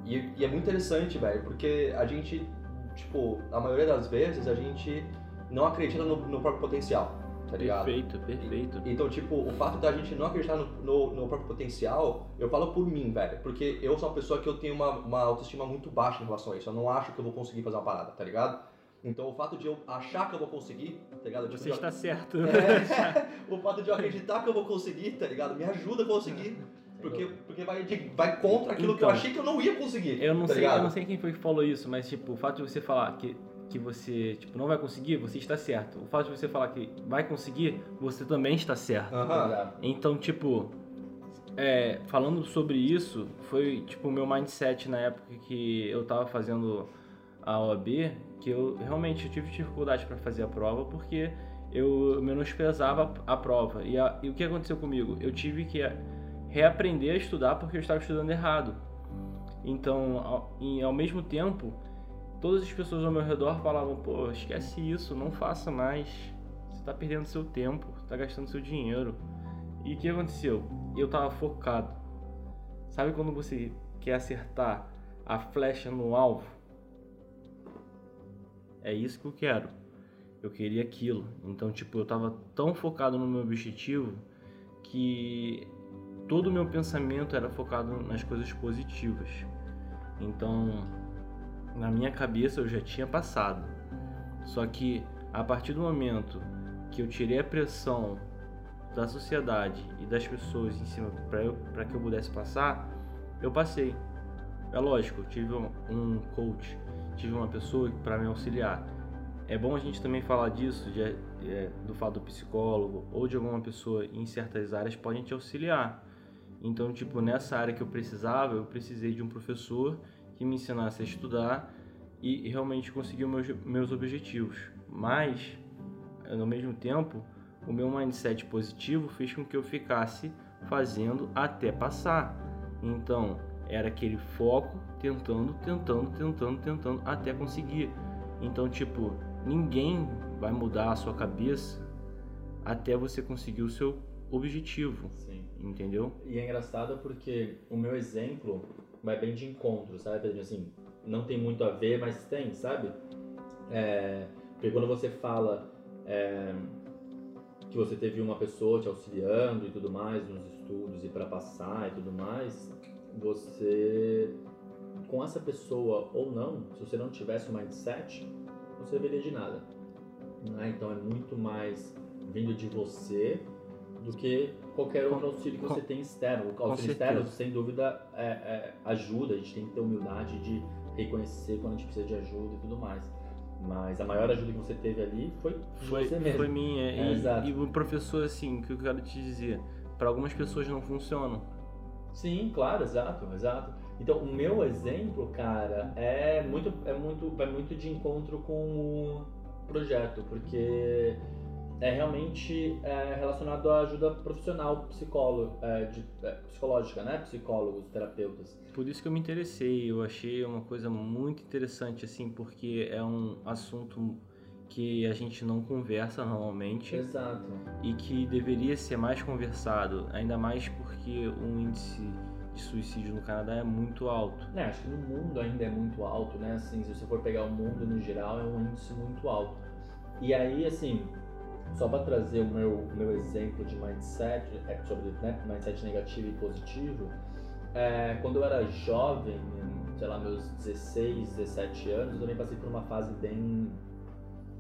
Speaker 2: E, e, é muito interessante, velho, porque a gente, tipo, a maioria das vezes a gente não acredita no, no próprio potencial, tá ligado?
Speaker 3: Perfeito, perfeito.
Speaker 2: E, então, tipo, o fato da gente não acreditar no, no, no, próprio potencial, eu falo por mim, velho, porque eu sou uma pessoa que eu tenho uma, uma autoestima muito baixa em relação a isso. Eu não acho que eu vou conseguir fazer uma parada, tá ligado? Então, o fato de eu achar que eu vou conseguir, tá ligado?
Speaker 3: Tipo, Você está certo. *laughs*
Speaker 2: É, *laughs* o fato de eu acreditar que eu vou conseguir, tá ligado? Me ajuda a conseguir. Porque, porque vai, vai contra aquilo então, que eu então, achei que eu não ia conseguir.
Speaker 3: Eu não,
Speaker 2: tá
Speaker 3: sei, eu não sei quem foi que falou isso, mas tipo, o fato de você falar que, que você tipo, não vai conseguir, você está certo. O fato de você falar que vai conseguir, você também está certo. Então, tipo, é, falando sobre isso, foi tipo o meu mindset na época que eu tava fazendo a OAB, que eu realmente tive dificuldade para fazer a prova porque eu menosprezava a prova. E, a, e o que aconteceu comigo? Eu tive que reaprender a estudar porque eu estava estudando errado. Então, ao, e ao mesmo tempo, todas as pessoas ao meu redor falavam: pô, esquece isso, não faça mais. Você está perdendo seu tempo, está gastando seu dinheiro. E o que aconteceu? Eu estava focado. Sabe quando você quer acertar a flecha no alvo? É isso que eu quero. Eu queria aquilo. Então, tipo, eu estava tão focado no meu objetivo que todo o meu pensamento era focado nas coisas positivas. Então, na minha cabeça eu já tinha passado. Só que a partir do momento que eu tirei a pressão da sociedade e das pessoas em cima para que eu pudesse passar, eu passei. É lógico, tive um coach, tive uma pessoa para me auxiliar. É bom a gente também falar disso, de, é, do fato do psicólogo ou de alguma pessoa em certas áreas podem te auxiliar. Então, tipo, nessa área que eu precisava, eu precisei de um professor que me ensinasse a estudar e realmente conseguir meus, meus objetivos. Mas, ao mesmo tempo, o meu mindset positivo fez com que eu ficasse fazendo até passar. Então, era aquele foco, tentando, tentando, tentando, tentando até conseguir. Então, tipo, ninguém vai mudar a sua cabeça até você conseguir o seu objetivo. Sim. Entendeu?
Speaker 1: E é engraçado porque o meu exemplo vai bem de encontro, sabe, Pedrinho? Assim, não tem muito a ver, mas tem, sabe? É, porque quando você fala é, que você teve uma pessoa te auxiliando e tudo mais nos estudos e para passar e tudo mais, você com essa pessoa ou não, se você não tivesse o um mindset, não serviria de nada. Né? Então é muito mais vindo de você do que qualquer outro auxílio que você tem externo. O auxílio externo, sem dúvida, é, é, ajuda, a gente tem que ter humildade de reconhecer quando a gente precisa de ajuda e tudo mais. Mas a maior ajuda que você teve ali foi,
Speaker 3: foi
Speaker 1: você mesmo.
Speaker 3: Foi minha. É, e, e o professor, assim, que eu quero te dizer, para algumas pessoas não funcionam.
Speaker 1: Sim, claro, exato, exato. Então, o meu exemplo, cara, é muito, é muito, vai muito de encontro com o projeto, porque é realmente é, relacionado à ajuda profissional psicólogo, é, de, é, psicológica, né? Psicólogos, terapeutas.
Speaker 3: Por isso que eu me interessei, eu achei uma coisa muito interessante, assim, porque é um assunto que a gente não conversa normalmente.
Speaker 1: Exato.
Speaker 3: E que deveria ser mais conversado, ainda mais porque o índice de suicídio no Canadá é muito alto.
Speaker 1: É, acho que no mundo ainda é muito alto, né? Assim, se você for pegar o mundo no geral, é um índice muito alto. E aí, assim, só para trazer o meu, meu exemplo de mindset, é sobre né, mindset negativo e positivo, é, quando eu era jovem, sei lá, meus 16, 17 anos, eu também passei por uma fase bem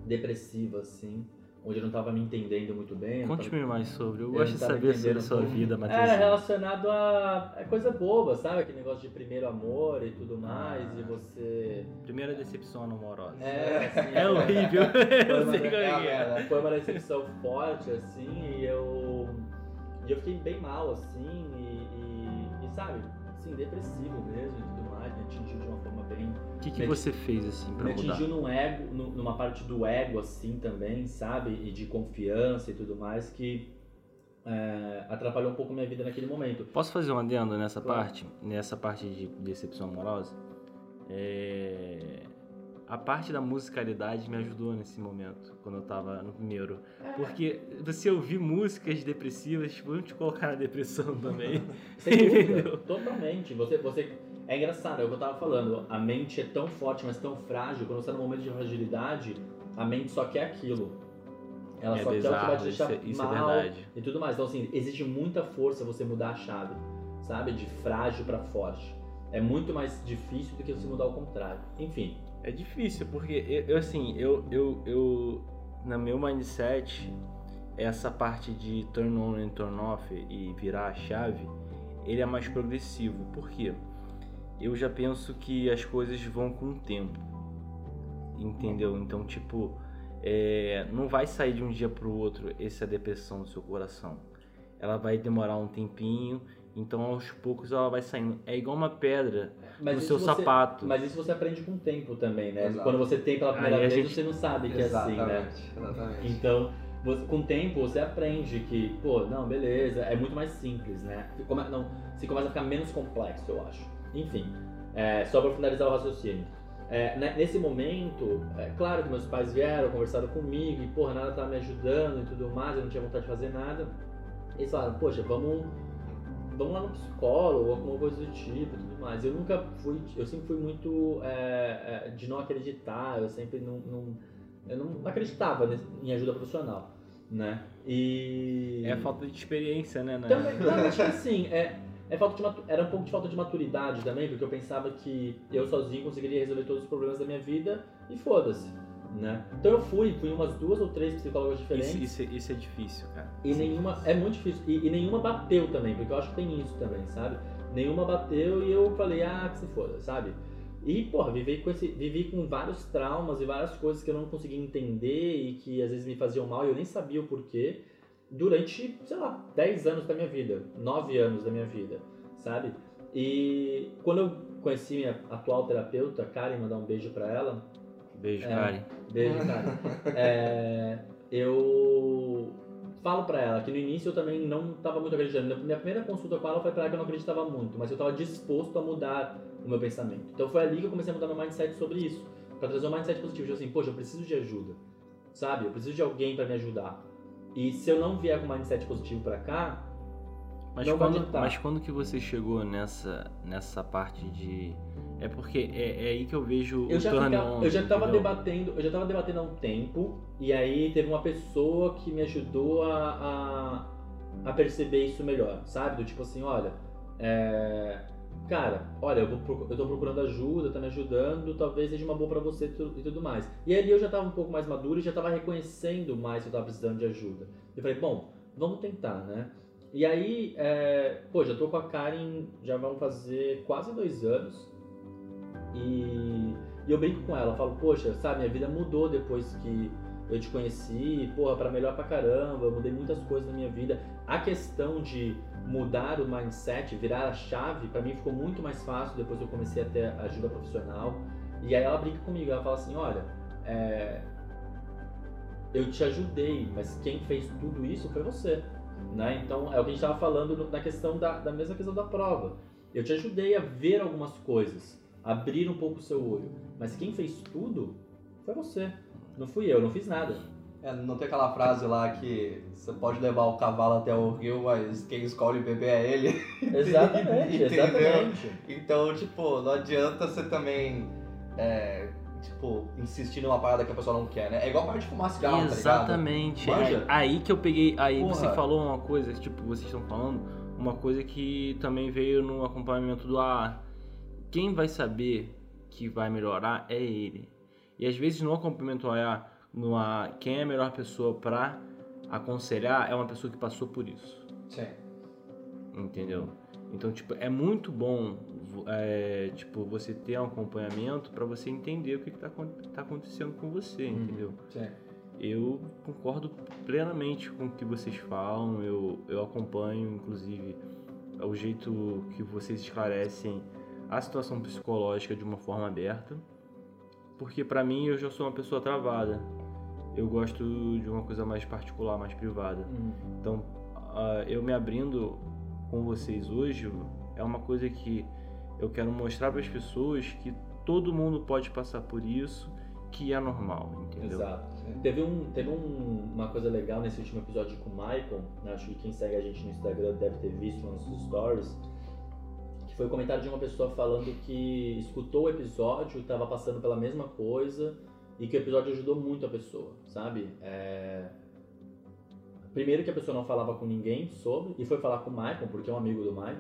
Speaker 1: depressiva, assim, onde eu não estava me entendendo muito bem.
Speaker 3: Conte-me tava... mais sobre, eu, eu gosto de saber sobre a sua vida, Matheus.
Speaker 1: Era relacionado a é coisa boba, sabe? Aquele negócio de primeiro amor e tudo mais, ah, e você...
Speaker 3: Primeira decepção amorosa.
Speaker 1: É, assim,
Speaker 3: é, é horrível, *laughs* eu sei
Speaker 1: como é, é. Foi uma decepção forte, assim, e eu... E eu fiquei bem mal, assim, e, e, e sabe, assim, depressivo mesmo e tudo mais, me atingiu de uma forma bem
Speaker 3: que, que você fez assim para mudar? Me
Speaker 1: atingiu num ego, numa parte do ego assim também, sabe? E de confiança e tudo mais que é, atrapalhou um pouco minha vida naquele momento.
Speaker 3: Posso fazer um adendo nessa
Speaker 1: Claro.
Speaker 3: parte? Nessa parte de decepção amorosa? É, A parte da musicalidade me ajudou nesse momento, quando eu tava no primeiro. Porque você ouvir músicas depressivas vão te colocar na depressão *laughs* também. Entendeu?
Speaker 1: totalmente. Você, você é engraçado, é o que eu tava falando. A mente é tão forte, mas tão frágil. Quando você tá num momento de fragilidade, a mente só quer aquilo. Ela
Speaker 3: É
Speaker 1: só quer o que vai
Speaker 3: bizarro,
Speaker 1: te deixar
Speaker 3: isso é- isso é
Speaker 1: mal
Speaker 3: verdade.
Speaker 1: e tudo mais. Então assim, exige muita força você mudar a chave, sabe? De frágil pra forte. É muito mais difícil do que você mudar o contrário. Enfim,
Speaker 3: É difícil, porque eu, assim, eu, eu, eu, na meu mindset, essa parte de turn on and turn off e virar a chave, ele é mais progressivo. Por quê? Eu já penso que as coisas vão com o tempo. Entendeu? Então, tipo, é, não vai sair de um dia pro outro essa depressão do seu coração. Ela vai demorar um tempinho, então aos poucos ela vai saindo. É igual uma pedra
Speaker 1: mas
Speaker 3: no
Speaker 1: isso
Speaker 3: seu
Speaker 1: você-
Speaker 3: sapato.
Speaker 1: Mas isso você aprende com o tempo também, né?
Speaker 2: Exato.
Speaker 1: Quando você tem pela primeira
Speaker 3: Aí
Speaker 1: vez,
Speaker 3: gente-
Speaker 1: você não sabe que é assim, né?
Speaker 2: exatamente.
Speaker 1: Então, você- com o tempo, você aprende que, pô, não, beleza, é muito mais simples, né? Come- não, se começa a ficar menos complexo, eu acho. Enfim, é, só para finalizar o raciocínio. É, ne- nesse momento, é claro que meus pais vieram, conversaram comigo, e, porra, nada tava me ajudando e tudo mais, eu não tinha vontade de fazer nada. Eles falaram, poxa, vamos, vamos lá no psicólogo, alguma coisa do tipo e tudo mais. Eu nunca fui, eu sempre fui muito é, é, de não acreditar, eu sempre não, não- eu não acreditava em ajuda profissional, né? E
Speaker 3: É a falta de experiência, né? né?
Speaker 1: também, não, acho que assim, é, é falta de era um pouco de falta de maturidade também, porque eu pensava que eu sozinho conseguiria resolver todos os problemas da minha vida e foda-se, né? Então eu fui, fui umas duas ou três psicólogas diferentes.
Speaker 3: Isso, isso, é- isso é difícil, cara.
Speaker 1: E nenhuma. É muito difícil. E, e nenhuma bateu também, porque eu acho que tem isso também, sabe? Nenhuma bateu e eu falei, ah, que se foda, sabe? E, porra, vivi com, esse, vivi com vários traumas e várias coisas que eu não conseguia entender e que às vezes me faziam mal e eu nem sabia o porquê durante, sei lá, 10 anos da minha vida, 9 anos da minha vida, sabe? E quando eu conheci minha atual terapeuta, Karen, mandar um beijo pra ela,
Speaker 3: Beijo,
Speaker 1: É.
Speaker 3: Karen.
Speaker 1: Beijo, cara. *laughs* É, eu falo pra ela que no início eu também não tava muito acreditando. Minha primeira consulta com ela foi pra ela que eu não acreditava muito, mas eu tava disposto a mudar o meu pensamento. Então foi ali que eu comecei a mudar meu mindset sobre isso. Pra trazer um mindset positivo, de assim, poxa, eu preciso de ajuda, sabe? Eu preciso de alguém pra me ajudar. E se eu não vier com um mindset positivo pra cá,
Speaker 3: Mas
Speaker 1: Não
Speaker 3: quando, mas quando que você chegou nessa, nessa parte de. É porque é, é aí que eu vejo
Speaker 1: eu
Speaker 3: o
Speaker 1: já,
Speaker 3: turn on.
Speaker 1: eu já tava
Speaker 3: entendeu?
Speaker 1: debatendo, eu já tava debatendo há um tempo, e aí teve uma pessoa que me ajudou a, a, a perceber isso melhor, sabe? Do tipo assim, olha, é, cara, olha, eu, vou, eu tô procurando ajuda, tá me ajudando, talvez seja uma boa pra você e tu- tudo mais. E ali eu já tava um pouco mais maduro e já tava reconhecendo mais que eu tava precisando de ajuda. Eu falei, bom, vamos tentar, né? E aí, é, pô, já tô com a Karen, já vão fazer quase dois anos. E, e eu brinco com ela, falo, poxa, sabe, minha vida mudou depois que eu te conheci, porra, pra melhor pra caramba, eu mudei muitas coisas na minha vida. A questão de mudar o mindset, virar a chave, pra mim ficou muito mais fácil depois que eu comecei a ter ajuda profissional. E aí ela brinca comigo, ela fala assim, olha, é, eu te ajudei, mas quem fez tudo isso foi você. Né? Então é o que a gente estava falando na questão da, da mesma questão da prova. Eu te ajudei a ver algumas coisas, abrir um pouco o seu olho, mas quem fez tudo foi você. Não fui eu, não fiz nada.
Speaker 2: É, não tem aquela frase lá que você pode levar o cavalo até o rio, mas quem escolhe beber é ele. *laughs*
Speaker 1: Exatamente, *laughs* exatamente.
Speaker 2: Então, tipo, não adianta você também, é, tipo, insistir numa parada que a pessoa não quer, né? É igual a parte de fumar cigarro, tá?
Speaker 3: Exatamente.
Speaker 2: Manja?
Speaker 3: É aí que eu peguei. Aí
Speaker 2: Porra.
Speaker 3: você falou uma coisa, tipo, vocês estão falando, uma coisa que também veio no acompanhamento do AA. Quem vai saber que vai melhorar é ele. E às vezes no acompanhamento AA, no AA, quem é a melhor pessoa pra aconselhar é uma pessoa que passou por isso.
Speaker 2: Sim.
Speaker 3: Entendeu? Então, tipo, é muito bom é, tipo, você ter um acompanhamento pra você entender o que, que tá, tá acontecendo com você,
Speaker 1: Uhum.
Speaker 3: entendeu? Eu concordo plenamente com o que vocês falam, eu, eu acompanho, inclusive, o jeito que vocês esclarecem a situação psicológica de uma forma aberta, porque pra mim eu já sou uma pessoa travada. Eu gosto de uma coisa mais particular, mais privada.
Speaker 1: Hum.
Speaker 3: Então, uh, eu me abrindo com vocês hoje é uma coisa que eu quero mostrar para as pessoas que todo mundo pode passar por isso, que é normal, entendeu?
Speaker 1: Exato. Teve, um, teve um, uma coisa legal nesse último episódio com o Michael, né? acho que quem segue a gente no Instagram deve ter visto nos stories, que foi o um comentário de uma pessoa falando que escutou o episódio, estava passando pela mesma coisa e que o episódio ajudou muito a pessoa, sabe? É... Primeiro que a pessoa não falava com ninguém sobre, e foi falar com o Michael, porque é um amigo do Michael,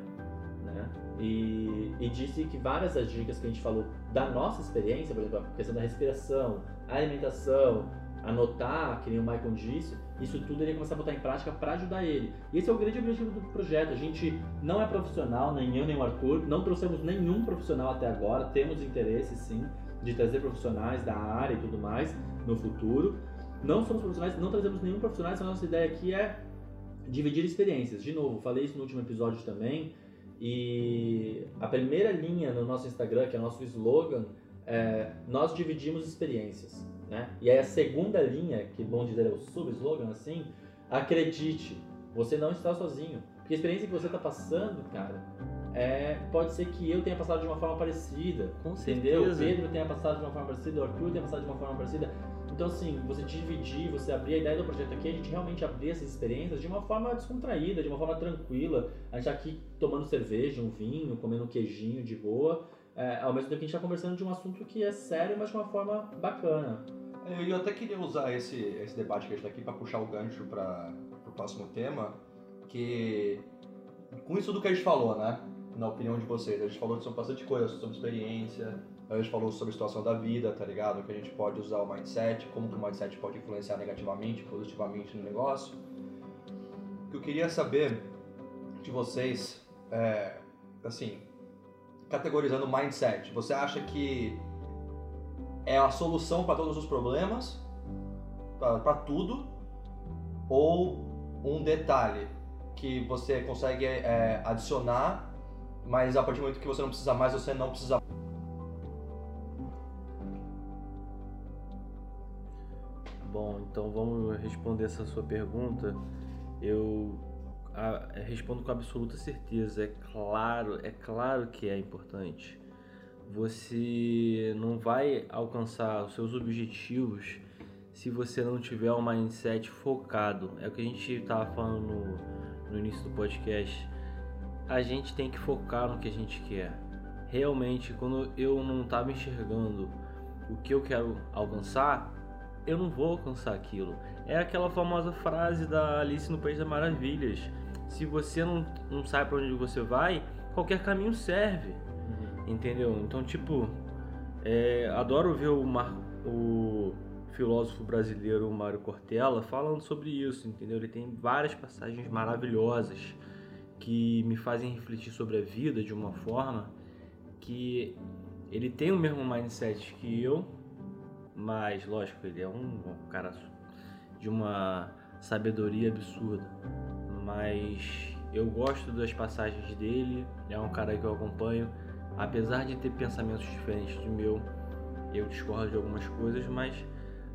Speaker 1: né? E, e disse que várias das dicas que a gente falou da nossa experiência, por exemplo, a questão da respiração, alimentação, anotar, que nem o Michael disse, isso tudo ele ia começar a botar em prática para ajudar ele. E esse é o grande objetivo do projeto. A gente não é profissional, nem eu nem o Arthur, não trouxemos nenhum profissional até agora, temos interesse sim de trazer profissionais da área e tudo mais no futuro. Não somos profissionais, não trazemos nenhum profissional, a nossa ideia aqui é dividir experiências. De novo, falei isso no último episódio também. E a primeira linha no nosso Instagram, que é o nosso slogan, é nós dividimos experiências. Né? E aí a segunda linha, que bom dizer é o sub-slogan assim, acredite, você não está sozinho. Porque a experiência que você está passando, cara, é, pode ser que eu tenha passado de uma forma parecida.
Speaker 3: Com
Speaker 1: entendeu?
Speaker 3: certeza.
Speaker 1: O Pedro tenha passado de uma forma parecida, o Arthur tenha passado de uma forma parecida. Então, assim, você dividir, você abrir a ideia do projeto aqui, a gente realmente abrir essas experiências de uma forma descontraída, de uma forma tranquila. A gente tá aqui tomando cerveja, um vinho, comendo um queijinho de boa, é, ao mesmo tempo que a gente está conversando de um assunto que é sério, mas de uma forma bacana.
Speaker 2: Eu até queria usar esse, esse debate que a gente está aqui para puxar o gancho para o próximo tema, que com isso do que a gente falou, né? Na opinião de vocês, a gente falou sobre bastante coisa, sobre experiência, a gente falou sobre a situação da vida, tá ligado? Que a gente pode usar o mindset, como que o mindset pode influenciar negativamente, positivamente no negócio. O que eu queria saber de vocês, é, assim, categorizando o mindset, você acha que é a solução para todos os problemas, para tudo, ou um detalhe que você consegue é, adicionar, mas a partir do momento que você não precisa mais, você não precisa
Speaker 3: Bom, então vamos responder essa sua pergunta. Eu a, respondo com absoluta certeza. É claro, é claro que é importante. Você não vai alcançar os seus objetivos se você não tiver um mindset focado. É o que a gente estava falando no, no início do podcast. A gente tem que focar no que a gente quer. Realmente, quando eu não estava enxergando o que eu quero alcançar, eu não vou alcançar aquilo. É aquela famosa frase da Alice no País das Maravilhas. Se você não, não sabe para onde você vai, qualquer caminho serve. Uhum. Entendeu? Então, tipo, é, adoro ver o, Mar, o filósofo brasileiro Mário Cortella falando sobre isso, entendeu? Ele tem várias passagens maravilhosas que me fazem refletir sobre a vida de uma forma que ele tem o mesmo mindset que eu, mas, lógico, ele é um, um cara de uma sabedoria absurda. Mas eu gosto das passagens dele, é um cara que eu acompanho. Apesar de ter pensamentos diferentes do meu, eu discordo de algumas coisas, mas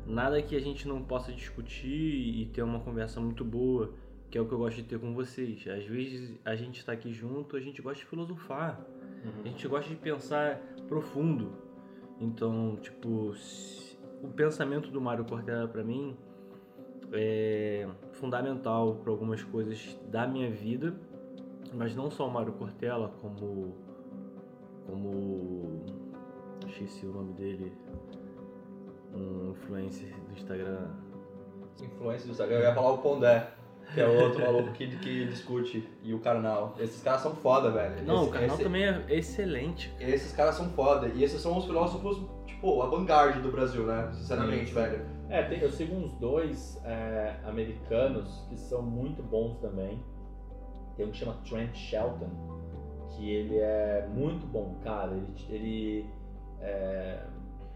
Speaker 3: nada que a gente não possa discutir e ter uma conversa muito boa, que é o que eu gosto de ter com vocês. Às vezes a gente está aqui junto, a gente gosta de filosofar, uhum. a gente gosta de pensar profundo. Então, tipo, o pensamento do Mário Cortella para mim é fundamental para algumas coisas da minha vida, mas não só o Mário Cortella, como como esqueci o nome dele, um influencer do Instagram.
Speaker 2: Influencer do Instagram, eu ia falar o Pondé. Que é outro *laughs* maluco que, que discute. E o Karnal. Esses caras são foda, velho.
Speaker 3: Não,
Speaker 2: esse,
Speaker 3: o Karnal esse, também é excelente.
Speaker 2: Esses caras são foda. E esses são os filósofos pô, a vanguarda do Brasil, né? Sinceramente, Sim. velho.
Speaker 1: É, tem, eu sigo uns dois é, americanos que são muito bons também. Tem um que chama Trent Shelton, que ele é muito bom, cara. Ele, ele, é,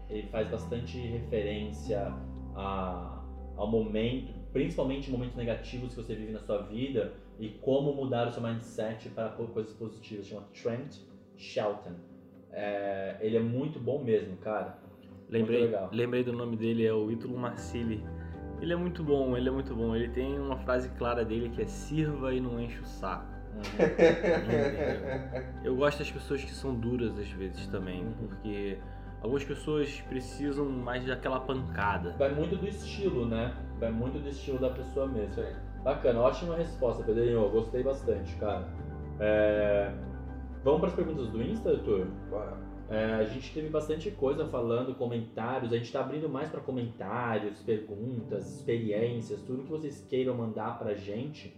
Speaker 1: ele faz bastante referência a, ao momento, principalmente momentos negativos que você vive na sua vida e como mudar o seu mindset para coisas positivas. Chama Trent Shelton. É, ele é muito bom mesmo, cara.
Speaker 3: Lembrei, lembrei do nome dele, é o Ítalo Marcilli. Ele é muito bom, ele é muito bom. Ele tem uma frase clara dele que é sirva e não enche o saco. Eu gosto das pessoas que são duras às vezes também,
Speaker 1: Uhum.
Speaker 3: porque algumas pessoas precisam mais daquela pancada.
Speaker 1: Vai muito do estilo, né? Vai muito do estilo da pessoa mesmo. Bacana, ótima resposta, Pedrinho. Gostei bastante, cara. É, Vamos para as perguntas do Insta, Arthur?
Speaker 2: Bora.
Speaker 1: É, a gente teve bastante coisa falando, comentários. A gente está abrindo mais para comentários, perguntas, experiências, tudo que vocês queiram mandar pra gente,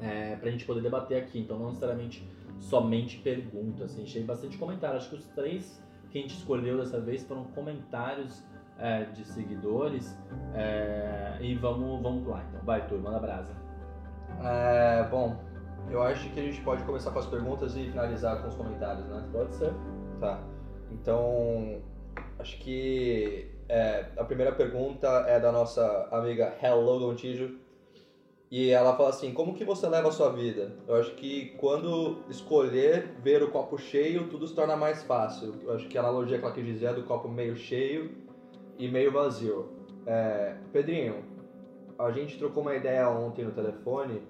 Speaker 1: é, pra gente poder debater aqui. Então, não necessariamente somente perguntas. A gente teve bastante comentário. Acho que os três que a gente escolheu dessa vez foram comentários é, de seguidores. É, e vamos, vamos lá, então. Vai, Arthur, manda brasa.
Speaker 2: É, bom, eu acho que a gente pode começar com as perguntas e finalizar com os comentários, né?
Speaker 1: Pode ser.
Speaker 2: Tá. Então, acho que é, a primeira pergunta é da nossa amiga Hello Gontijo. E ela fala assim: Como que você leva a sua vida? Eu acho que quando escolher ver o copo cheio, tudo se torna mais fácil. Eu acho que a analogia que ela quis dizer é do copo meio cheio e meio vazio. É, Pedrinho, a gente trocou uma ideia ontem no telefone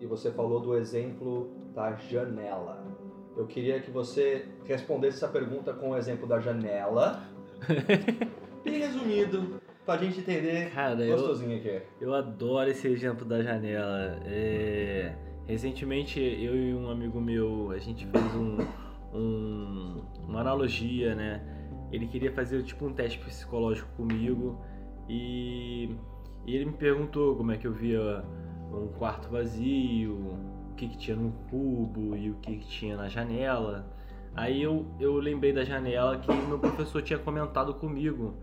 Speaker 2: e você falou do exemplo da janela. Eu queria que você respondesse essa pergunta com o exemplo da janela. *laughs* Bem resumido, pra gente entender
Speaker 3: Cara, eu,
Speaker 2: gostosinho aqui.
Speaker 3: eu adoro esse exemplo da janela. É, Recentemente eu e um amigo meu, a gente fez um, um- uma analogia, né? Ele queria fazer tipo um teste psicológico comigo e, e ele me perguntou como é que eu via um quarto vazio, o que, que tinha no cubo e o que, que tinha na janela. Aí eu, eu lembrei da janela que meu professor tinha comentado comigo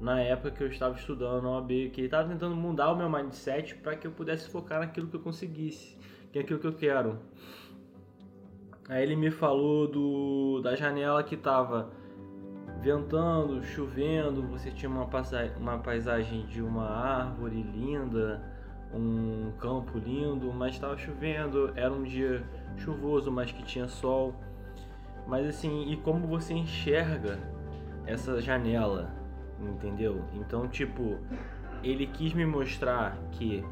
Speaker 3: na época que eu estava estudando na OAB, que ele estava tentando mudar o meu mindset para que eu pudesse focar naquilo que eu conseguisse, que é aquilo que eu quero. Aí ele me falou do da janela que estava ventando, chovendo, você tinha uma, uma paisagem de uma árvore linda, um campo lindo, mas estava chovendo, era um dia chuvoso, mas que tinha sol. Mas assim, e como você enxerga essa janela, entendeu? Então, tipo, ele quis me mostrar que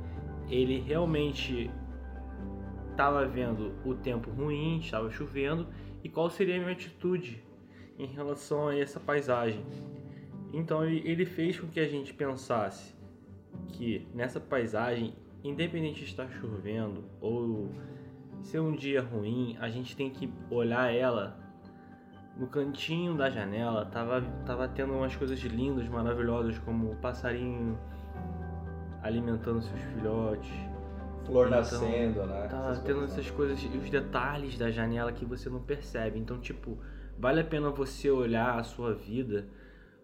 Speaker 3: ele realmente estava vendo o tempo ruim, estava chovendo, e qual seria a minha atitude em relação a essa paisagem. Então ele fez com que a gente pensasse que nessa paisagem, independente de estar chovendo ou ser um dia ruim, a gente tem que olhar ela no cantinho da janela, tava, tava tendo umas coisas lindas, maravilhosas, como o passarinho alimentando seus filhotes,
Speaker 2: Flor
Speaker 3: Então,
Speaker 2: nascendo, né?
Speaker 3: Tá
Speaker 2: Essas
Speaker 3: tendo essas coisas e os detalhes da janela que você não percebe. Então, tipo, vale a pena você olhar a sua vida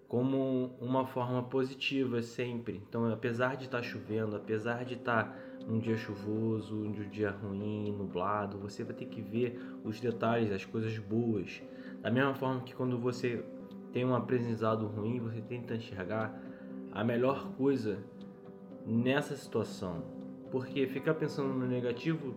Speaker 3: como uma forma positiva sempre. Então, apesar de estar chovendo, apesar de estar um dia chuvoso, um dia ruim, nublado, você vai ter que ver os detalhes, as coisas boas. Da mesma forma que quando você tem um aprendizado ruim, você tenta enxergar a melhor coisa nessa situação. Porque ficar pensando no negativo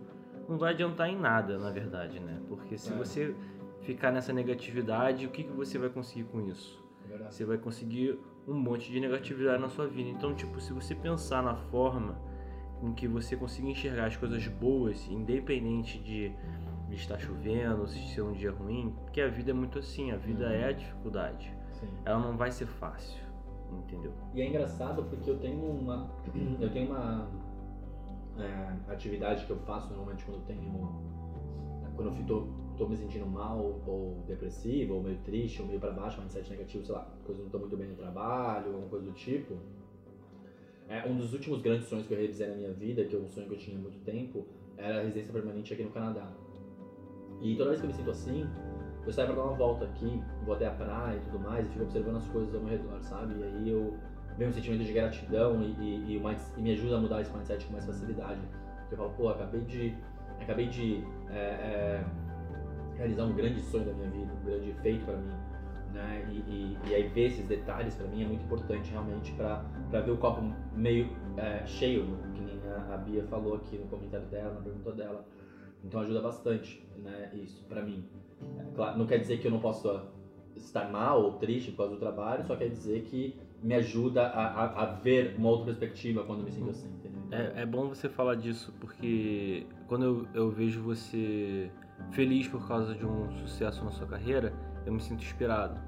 Speaker 3: não vai adiantar em nada, na verdade, né? Porque se
Speaker 1: É.
Speaker 3: você ficar nessa negatividade, o que, que você vai conseguir com isso?
Speaker 1: Verdade.
Speaker 3: Você vai conseguir um monte de negatividade na sua vida. Então, tipo, se você pensar na forma em que você conseguir enxergar as coisas boas, independente de, estar chovendo, se ser um dia ruim, porque a vida é muito assim, a vida
Speaker 1: Uhum.
Speaker 3: é a dificuldade.
Speaker 1: Sim.
Speaker 3: Ela não vai ser fácil, entendeu?
Speaker 1: E é engraçado porque eu tenho uma. *clears throat* Eu tenho uma é, atividade que eu faço normalmente quando eu tenho. Quando eu tô, tô me sentindo mal, ou depressivo, ou meio triste, ou meio pra baixo, mindset negativo, sei lá, coisa não tô muito bem no trabalho, alguma coisa do tipo. É, um dos últimos grandes sonhos que eu realizei na minha vida, que é um sonho que eu tinha há muito tempo, era a residência permanente aqui no Canadá. E toda vez que eu me sinto assim, eu saio pra dar uma volta aqui, vou até a praia e tudo mais, e fico observando as coisas ao meu redor, sabe? E aí eu venho um sentimento de gratidão e, e, e, e me ajuda a mudar esse mindset com mais facilidade. Porque eu falo, pô, acabei de, acabei de é, é, realizar um grande sonho da minha vida, um grande feito pra mim. Né? E, e, e aí ver esses detalhes pra mim é muito importante realmente pra ver o copo meio é, cheio, que nem a, a Bia falou aqui no comentário dela, na pergunta dela. Então ajuda bastante, né, isso pra mim. É, claro, não quer dizer que eu não possa estar mal ou triste por causa do trabalho, só quer dizer que me ajuda a, a, a ver uma outra perspectiva quando me sinto assim, entendeu?
Speaker 3: É, é bom você falar disso, porque quando eu, eu vejo você feliz por causa de um sucesso na sua carreira, eu me sinto inspirado.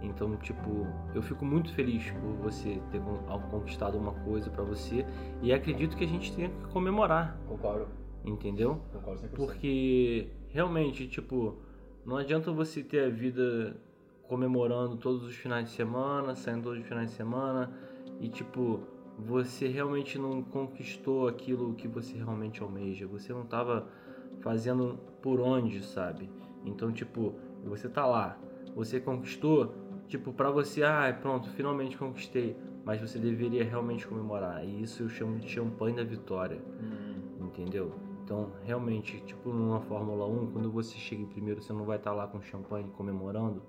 Speaker 3: Então, tipo, eu fico muito feliz por você ter con- conquistado uma coisa pra você e acredito que a gente tenha que comemorar,
Speaker 1: Concordo,
Speaker 3: entendeu?
Speaker 1: concordo 100%.
Speaker 3: Porque realmente, tipo, não adianta você ter a vida comemorando todos os finais de semana, saindo todos os finais de semana e tipo, você realmente não conquistou aquilo que você realmente almeja. Você não tava fazendo por onde, sabe? Então, tipo, você tá lá, você conquistou, tipo, pra você, ah, pronto, finalmente conquistei, mas você deveria realmente comemorar. E isso eu chamo de champanhe da vitória
Speaker 1: Hum,
Speaker 3: entendeu? Então, realmente, tipo numa Fórmula 1, quando você chega em primeiro, você não vai estar lá com champanhe comemorando.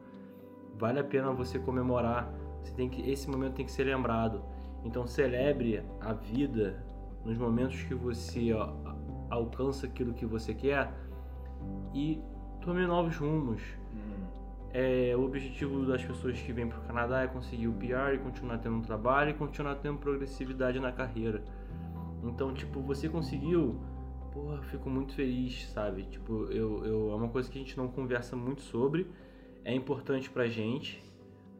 Speaker 3: Vale a pena você comemorar. Você tem que esse momento tem que ser lembrado. Então, celebre a vida nos momentos que você ó, alcança aquilo que você quer e tome novos rumos.
Speaker 1: hum.
Speaker 3: É, o objetivo das pessoas que vêm para o Canadá é conseguir o PR e continuar tendo um trabalho e continuar tendo progressividade na carreira. Então, tipo, você conseguiu, porra, fico muito feliz, sabe? Tipo, eu, eu, é uma coisa que a gente não conversa muito sobre, é importante pra gente,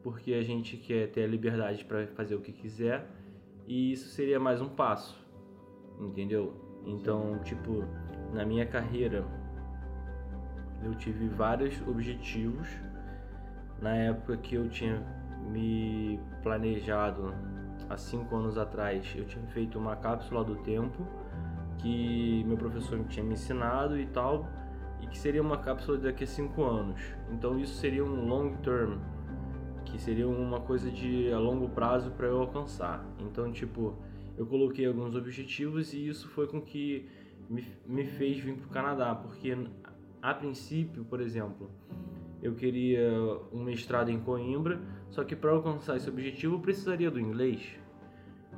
Speaker 3: porque a gente quer ter a liberdade para fazer o que quiser, e isso seria mais um passo, entendeu? Então, tipo, na minha carreira, eu tive vários objetivos. Na época que eu tinha me planejado há cinco anos atrás, eu tinha feito uma cápsula do tempo que meu professor tinha me ensinado e tal, e que seria uma cápsula daqui a cinco anos. Então isso seria um long term, que seria uma coisa de a longo prazo para eu alcançar. Então tipo, eu coloquei alguns objetivos e isso foi com que me, me fez vir para o Canadá, porque a princípio, por exemplo, eu queria um mestrado em Coimbra, só que para alcançar esse objetivo eu precisaria do inglês.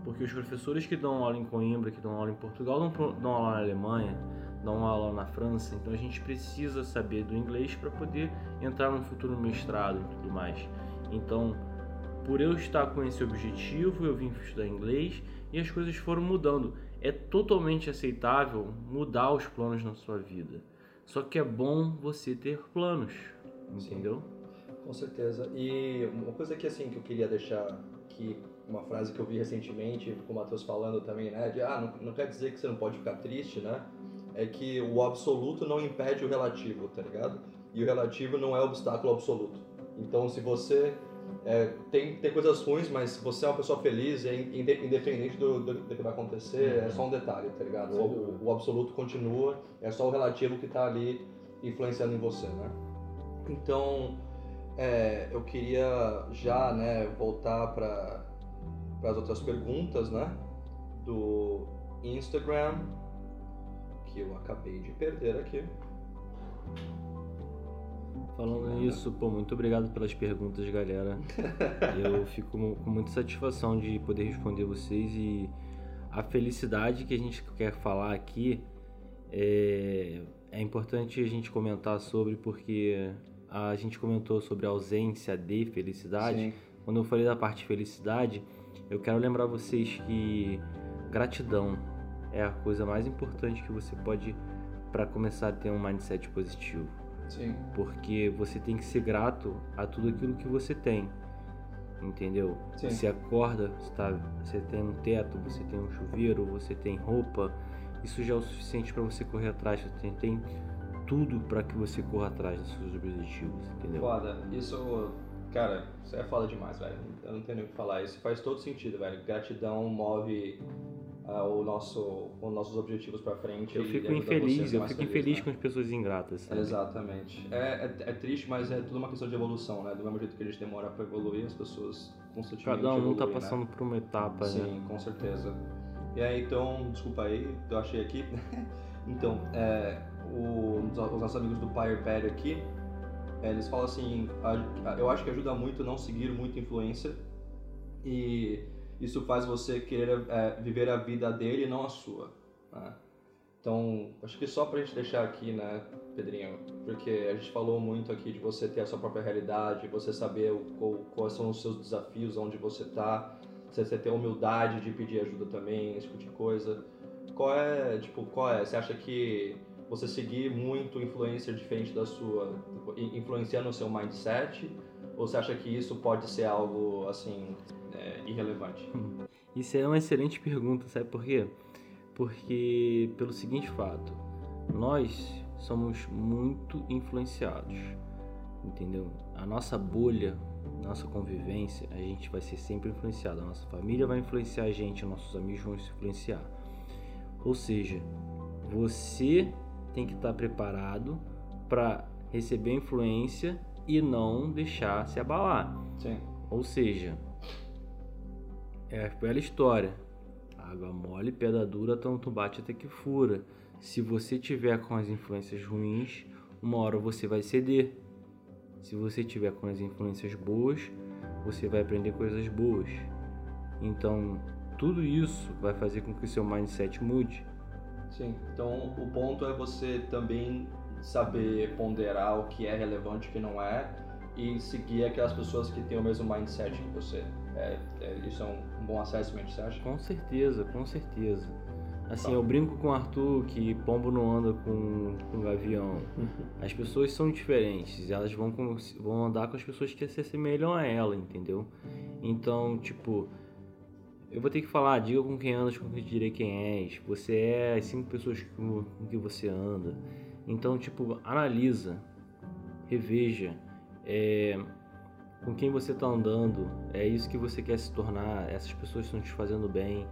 Speaker 3: Porque os professores que dão aula em Coimbra, que dão aula em Portugal, dão, dão aula na Alemanha, dão aula na França, então a gente precisa saber do inglês para poder entrar num futuro mestrado e tudo mais. Então, por eu estar com esse objetivo, eu vim estudar inglês e as coisas foram mudando. É totalmente aceitável mudar os planos na sua vida. Só que é bom você ter planos, entendeu?
Speaker 2: Com certeza. E uma coisa que assim que eu queria deixar aqui, uma frase que eu vi recentemente, com o Matheus falando também, né? De ah, não, não quer dizer que você não pode ficar triste, né? É que o absoluto não impede o relativo, tá ligado? E o relativo não é obstáculo absoluto. Então, se você é, tem, tem coisas ruins, mas se você é uma pessoa feliz, é inde- independente do, do, do que vai acontecer, é só um detalhe, tá ligado? O, o absoluto continua, é só o relativo que tá ali influenciando em você, né? Então, é, eu queria já né, voltar para as outras perguntas né, do Instagram, que eu acabei de perder aqui.
Speaker 3: Falando nisso, pô, muito obrigado pelas perguntas, galera. *laughs* Eu fico com muita satisfação de poder responder vocês e a felicidade que a gente quer falar aqui é, é importante a gente comentar sobre porque a gente comentou sobre a ausência de felicidade.
Speaker 2: Sim.
Speaker 3: Quando eu falei da parte felicidade, eu quero lembrar vocês que gratidão é a coisa mais importante que você pode para começar a ter um mindset positivo
Speaker 2: Sim.
Speaker 3: porque você tem que ser grato a tudo aquilo que você tem. Entendeu?
Speaker 2: Sim.
Speaker 3: Você acorda, você, tá, você tem um teto, você tem um chuveiro, você tem roupa. Isso já é o suficiente para você correr atrás. Você tem, tem tudo para que você corra atrás dos seus objetivos, entendeu?
Speaker 2: Foda. Isso, cara, isso é foda demais, velho. Eu não tenho nem o que falar. Isso faz todo sentido, velho. Gratidão move ah, o nosso, os nossos objetivos pra frente.
Speaker 3: Eu fico infeliz, eu fico
Speaker 2: feliz,
Speaker 3: infeliz
Speaker 2: né?
Speaker 3: com as pessoas ingratas. Sabe?
Speaker 2: Exatamente. É, é, é triste, mas é tudo uma questão de evolução, né? Do mesmo jeito que a gente demora pra evoluir, as pessoas constantemente
Speaker 3: Cada um tá
Speaker 2: evoluem, né?
Speaker 3: passando por uma etapa, né?
Speaker 2: Sim, com certeza. E aí, então, desculpa aí, eu achei aqui. *laughs* então, é, o- os nossos amigos do Pyre Pad aqui, é, eles falam assim, eu acho que ajuda muito não seguir muita influência e isso faz você querer é, viver a vida dele e não a sua. né? Então, acho que só pra gente deixar aqui, né, Pedrinho, porque a gente falou muito aqui de você ter a sua própria realidade, você saber o, o, quais são os seus desafios, onde você tá, você ter a humildade de pedir ajuda também, esse tipo de coisa. Qual é, tipo, qual é? Você acha que você seguir muito influencer diferente da sua, tipo, influenciando o seu mindset? Ou você acha que isso pode ser algo, assim, é, irrelevante? *laughs*
Speaker 3: Isso é uma excelente pergunta, sabe por quê? Porque, pelo seguinte fato, nós somos muito influenciados, entendeu? A nossa bolha, nossa convivência, a gente vai ser sempre influenciado. A nossa família vai influenciar a gente, nossos amigos vão se influenciar. Ou seja, você tem que estar preparado para receber influência e não deixar se abalar.
Speaker 2: Sim.
Speaker 3: Ou seja, é aquela história. Água mole, pedra dura, tanto bate até que fura. Se você tiver com as influências ruins, uma hora você vai ceder. Se você tiver com as influências boas, você vai aprender coisas boas. Então, tudo isso vai fazer com que o seu mindset mude.
Speaker 2: Sim. Então, o ponto é você também saber ponderar o que é relevante e o que não é e seguir aquelas pessoas que têm o mesmo mindset que você. É, é, isso é um, um bom assessment, você acha?
Speaker 3: Com certeza, com certeza. Assim, eu brinco com o Arthur que pombo não anda com, com gavião. As pessoas são diferentes, elas vão, com, vão andar com as pessoas que se assemelham a ela, entendeu? Então, tipo, eu vou ter que falar, diga com quem andas, com quem direi quem és. Você é as cinco pessoas com, com que você anda. Então, tipo, analisa, reveja, é, com quem você está andando, é isso que você quer se tornar, essas pessoas estão te fazendo bem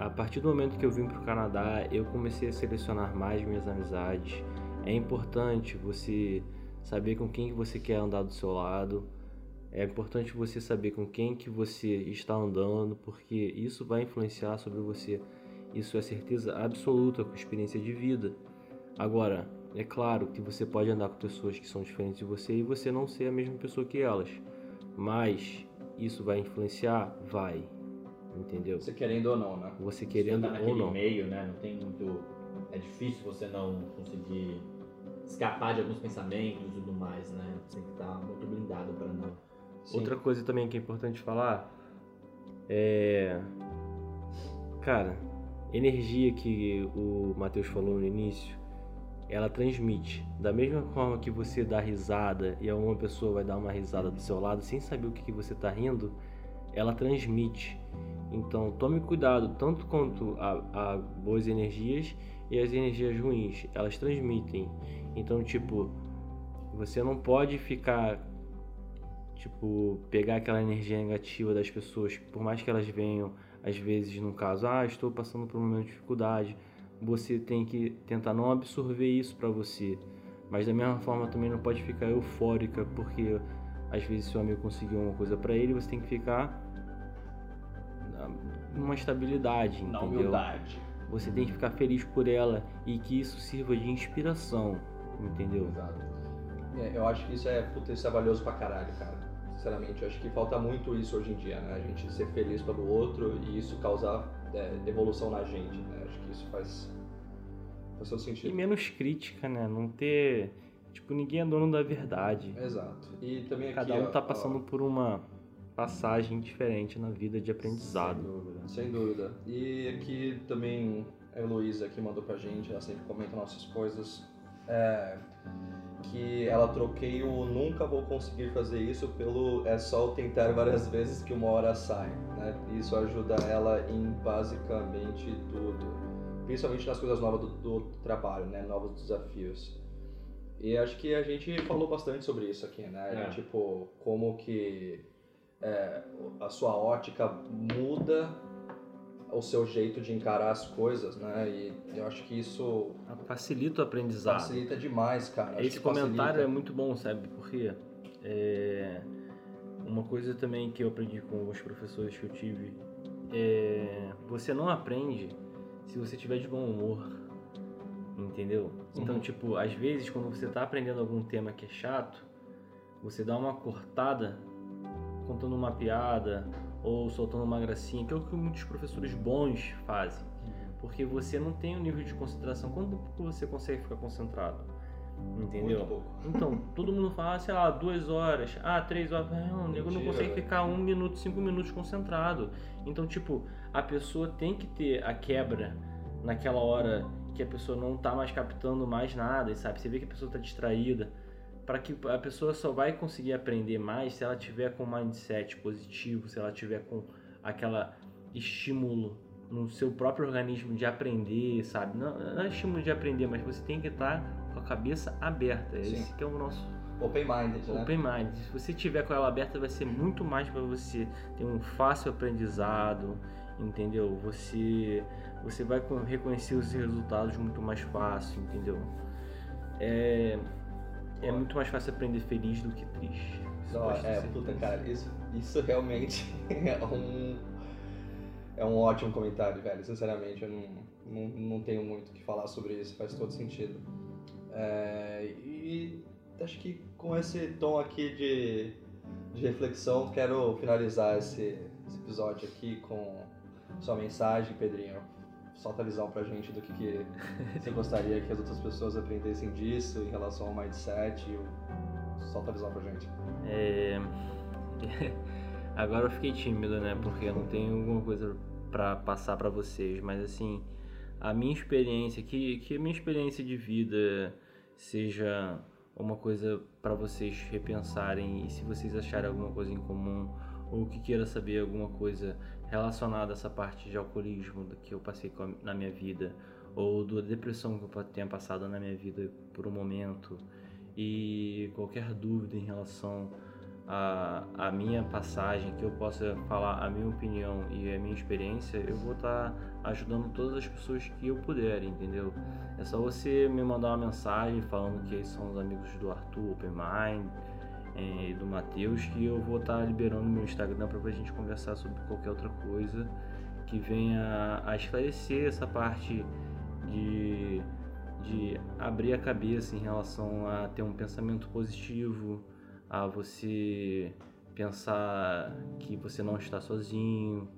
Speaker 3: a partir do momento que eu vim para o Canadá, eu comecei a selecionar mais minhas amizades. É importante você saber com quem você quer andar do seu lado. É importante você saber com quem que você está andando, porque isso vai influenciar sobre você. Isso é certeza absoluta com experiência de vida. Agora, é claro que você pode andar com pessoas que são diferentes de você e você não ser a mesma pessoa que elas. Mas isso vai influenciar? Vai entendeu?
Speaker 2: Você querendo ou não, né?
Speaker 3: Você querendo
Speaker 1: você tá
Speaker 3: ou não.
Speaker 1: meio, né? Não tem muito. É difícil você não conseguir escapar de alguns pensamentos e tudo mais, né? Você tem que estar muito blindado para não.
Speaker 3: Sim. Outra coisa também que é importante falar é. Cara, energia que o Matheus falou no início, ela transmite. Da mesma forma que você dá risada e alguma pessoa vai dar uma risada do seu lado sem saber o que, você está rindo, ela transmite. Então tome cuidado tanto quanto a, a, boas energias e as energias ruins, elas transmitem. Então tipo, você não pode ficar tipo pegar aquela energia negativa das pessoas, por mais que elas venham às vezes no caso, ah, estou passando por um momento de dificuldade, você tem que tentar não absorver isso para você. Mas da mesma forma também não pode ficar eufórica porque às vezes seu amigo conseguiu uma coisa para ele, você tem que ficar numa estabilidade,
Speaker 2: Na
Speaker 3: entendeu?
Speaker 2: humildade.
Speaker 3: Você tem que ficar feliz por ela e que isso sirva de inspiração, entendeu?
Speaker 2: Exato. É, eu acho que isso é, puta, isso é valioso pra caralho, cara. Sinceramente, eu acho que falta muito isso hoje em dia, né? A gente ser feliz pelo outro e isso causar evolução na gente, né? Acho que isso faz, faz todo sentido.
Speaker 3: E menos crítica, né? Não ter... Tipo, ninguém é dono da verdade.
Speaker 2: Exato. E também aqui,
Speaker 3: Cada um
Speaker 2: ó,
Speaker 3: tá passando
Speaker 2: ó,
Speaker 3: por uma passagem diferente na vida de aprendizado.
Speaker 2: Sem dúvida. Sem dúvida. E aqui também a Heloísa aqui mandou pra gente, ela sempre comenta nossas coisas. É, que ela troquei o nunca vou conseguir fazer isso pelo é só tentar várias vezes que uma hora sai. Né? Isso ajuda ela em basicamente tudo. Principalmente nas coisas novas do, do trabalho, né? novos desafios. E acho que a gente falou bastante sobre isso aqui, né?
Speaker 1: É.
Speaker 2: Tipo, como que é, a sua ótica muda o seu jeito de encarar as coisas, né? E eu acho que isso
Speaker 3: Facilita o aprendizado.
Speaker 2: facilita demais, cara.
Speaker 3: Esse comentário
Speaker 2: facilita.
Speaker 3: é muito bom, sabe? Porque é, uma coisa também que eu aprendi com os professores que eu tive é você não aprende se você tiver de bom humor, entendeu? Então,
Speaker 2: Uhum.
Speaker 3: tipo, às vezes quando você tá aprendendo algum tema que é chato, você dá uma cortada contando uma piada ou soltando uma gracinha, que é o que muitos professores bons fazem. Porque você não tem o um nível de concentração. Quando você consegue ficar concentrado? Entendeu? *laughs* Então, todo mundo fala, sei lá, duas horas, ah, três horas. Não, o nego não consegue ficar um minuto, cinco minutos concentrado. Então, tipo, a pessoa tem que ter a quebra naquela hora que a pessoa não tá mais captando mais nada, sabe? Você vê que a pessoa tá distraída. Para que a pessoa só vai conseguir aprender mais se ela tiver com um mindset positivo, se ela tiver com aquela estímulo no seu próprio organismo de aprender, sabe? Não, não é estímulo de aprender, mas você tem que estar com a cabeça aberta. Sim. Esse que é o nosso
Speaker 2: Open minded,
Speaker 3: né? Open minded. Se você tiver com ela aberta, vai ser muito mais para você ter um fácil aprendizado, entendeu? Você você vai reconhecer os resultados muito mais fácil, entendeu? É é muito mais fácil aprender feliz do que triste.
Speaker 2: Não, é, puta, cara, isso, isso realmente *laughs* é um é um ótimo comentário, velho. Sinceramente, eu não, não, não tenho muito o que falar sobre isso, faz todo sentido. É, e acho que com esse tom aqui de, de reflexão, quero finalizar esse, esse episódio aqui com sua mensagem, Pedrinho. Solta a visão pra gente do que, que você gostaria que as outras pessoas aprendessem disso em relação ao mindset. Solta a visão pra gente.
Speaker 3: É... *laughs* Agora eu fiquei tímido, né? Porque eu não tenho alguma coisa para passar para vocês, mas assim, a minha experiência, que, que a minha experiência de vida seja uma coisa para vocês repensarem e se vocês acharem alguma coisa em comum ou que queira saber alguma coisa relacionada a essa parte de alcoolismo que eu passei na minha vida ou da depressão que eu tenha passado na minha vida por um momento e qualquer dúvida em relação a, a minha passagem, que eu possa falar a minha opinião e a minha experiência, eu vou estar tá ajudando todas as pessoas que eu puder, entendeu? É só você me mandar uma mensagem falando que são os amigos do Arthur, Open Mind e do Matheus, que eu vou estar tá liberando meu Instagram para a gente conversar sobre qualquer outra coisa que venha a esclarecer essa parte de, de abrir a cabeça em relação a ter um pensamento positivo, a você pensar que você não está sozinho,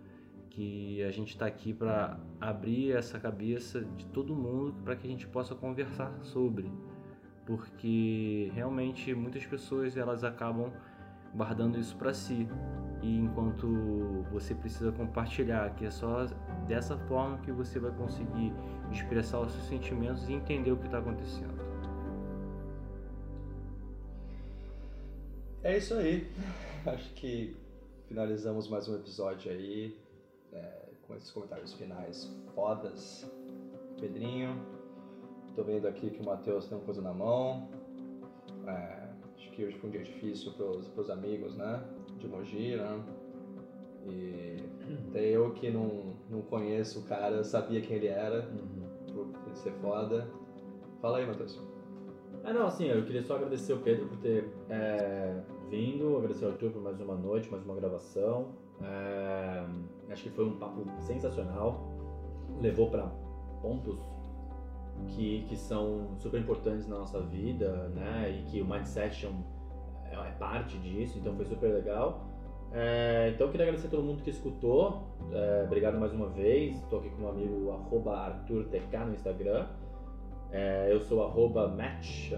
Speaker 3: que a gente está aqui para abrir essa cabeça de todo mundo para que a gente possa conversar sobre, porque realmente muitas pessoas elas acabam guardando isso para si e enquanto você precisa compartilhar, que é só dessa forma que você vai conseguir expressar os seus sentimentos e entender o que está acontecendo.
Speaker 2: É isso aí. *laughs* Acho que finalizamos mais um episódio aí é, com esses comentários finais fodas. Pedrinho, tô vendo aqui que o Matheus tem uma coisa na mão. É, acho que hoje foi um dia difícil pros, pros amigos, né? De Mogi, né? E até eu que não, não conheço o cara, sabia quem ele era, uhum. por ser foda. Fala aí, Matheus.
Speaker 1: É, não, assim, eu queria só agradecer o Pedro por ter é, vindo, agradecer ao Arthur por mais uma noite, mais uma gravação. É, acho que foi um papo sensacional, levou para pontos que, que são super importantes na nossa vida, né? E que o mindset é, é, é parte disso, então foi super legal. É, então queria agradecer a todo mundo que escutou. É, obrigado mais uma vez. Estou aqui com meu amigo ArthurTK no Instagram. É, eu sou arroba match,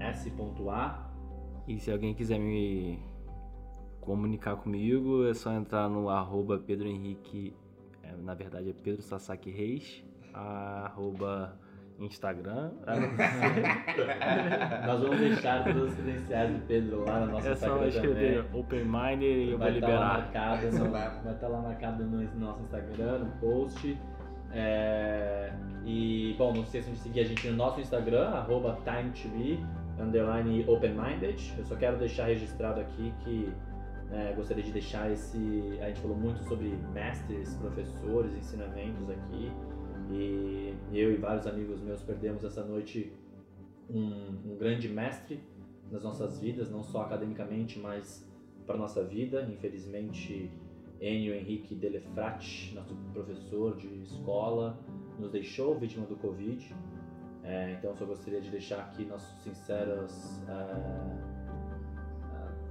Speaker 1: s.a.
Speaker 3: E se alguém quiser me comunicar comigo, é só entrar no arroba Pedro Henrique, é, na verdade é Pedro Sasaki Reis, arroba Instagram. *laughs* *laughs*
Speaker 1: Nós vamos deixar todas as credenciais do Pedro lá na nossa é Instagram. É só escrever
Speaker 3: Open Mind e eu vai vou liberar.
Speaker 1: Tá no, vai estar lá marcado no nosso Instagram, no post. É, e, bom, não esqueçam de seguir a gente no nosso Instagram, arroba TimeTV, underline open-minded. Eu só quero deixar registrado aqui que é, gostaria de deixar esse... A gente falou muito sobre mestres, professores, ensinamentos aqui. E eu e vários amigos meus perdemos essa noite um, um grande mestre nas nossas vidas, não só academicamente, mas para nossa vida. Infelizmente, Enio Henrique Delefrat, nosso professor de escola, nos deixou vítima do Covid. É, então, só gostaria de deixar aqui nossas sinceras, é,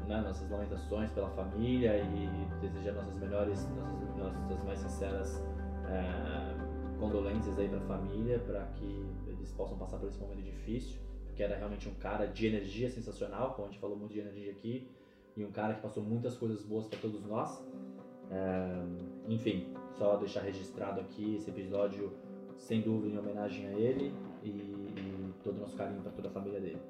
Speaker 1: é, né, nossas lamentações pela família e desejar nossas melhores, nossas, nossas mais sinceras é, condolências aí pra família, para que eles possam passar por esse momento difícil, porque era realmente um cara de energia sensacional, como a gente falou muito de energia aqui, e um cara que passou muitas coisas boas para todos nós. É, enfim, só deixar registrado aqui esse episódio, sem dúvida, em homenagem a ele e, e todo o nosso carinho para toda a família dele.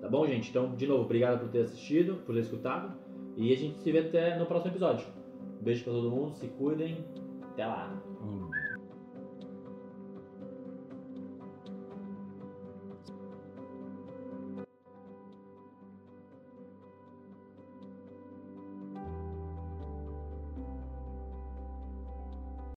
Speaker 1: Tá bom, gente? Então, de novo, obrigado por ter assistido, por ter escutado. E a gente se vê até no próximo episódio. Um beijo pra todo mundo, se cuidem. Até lá.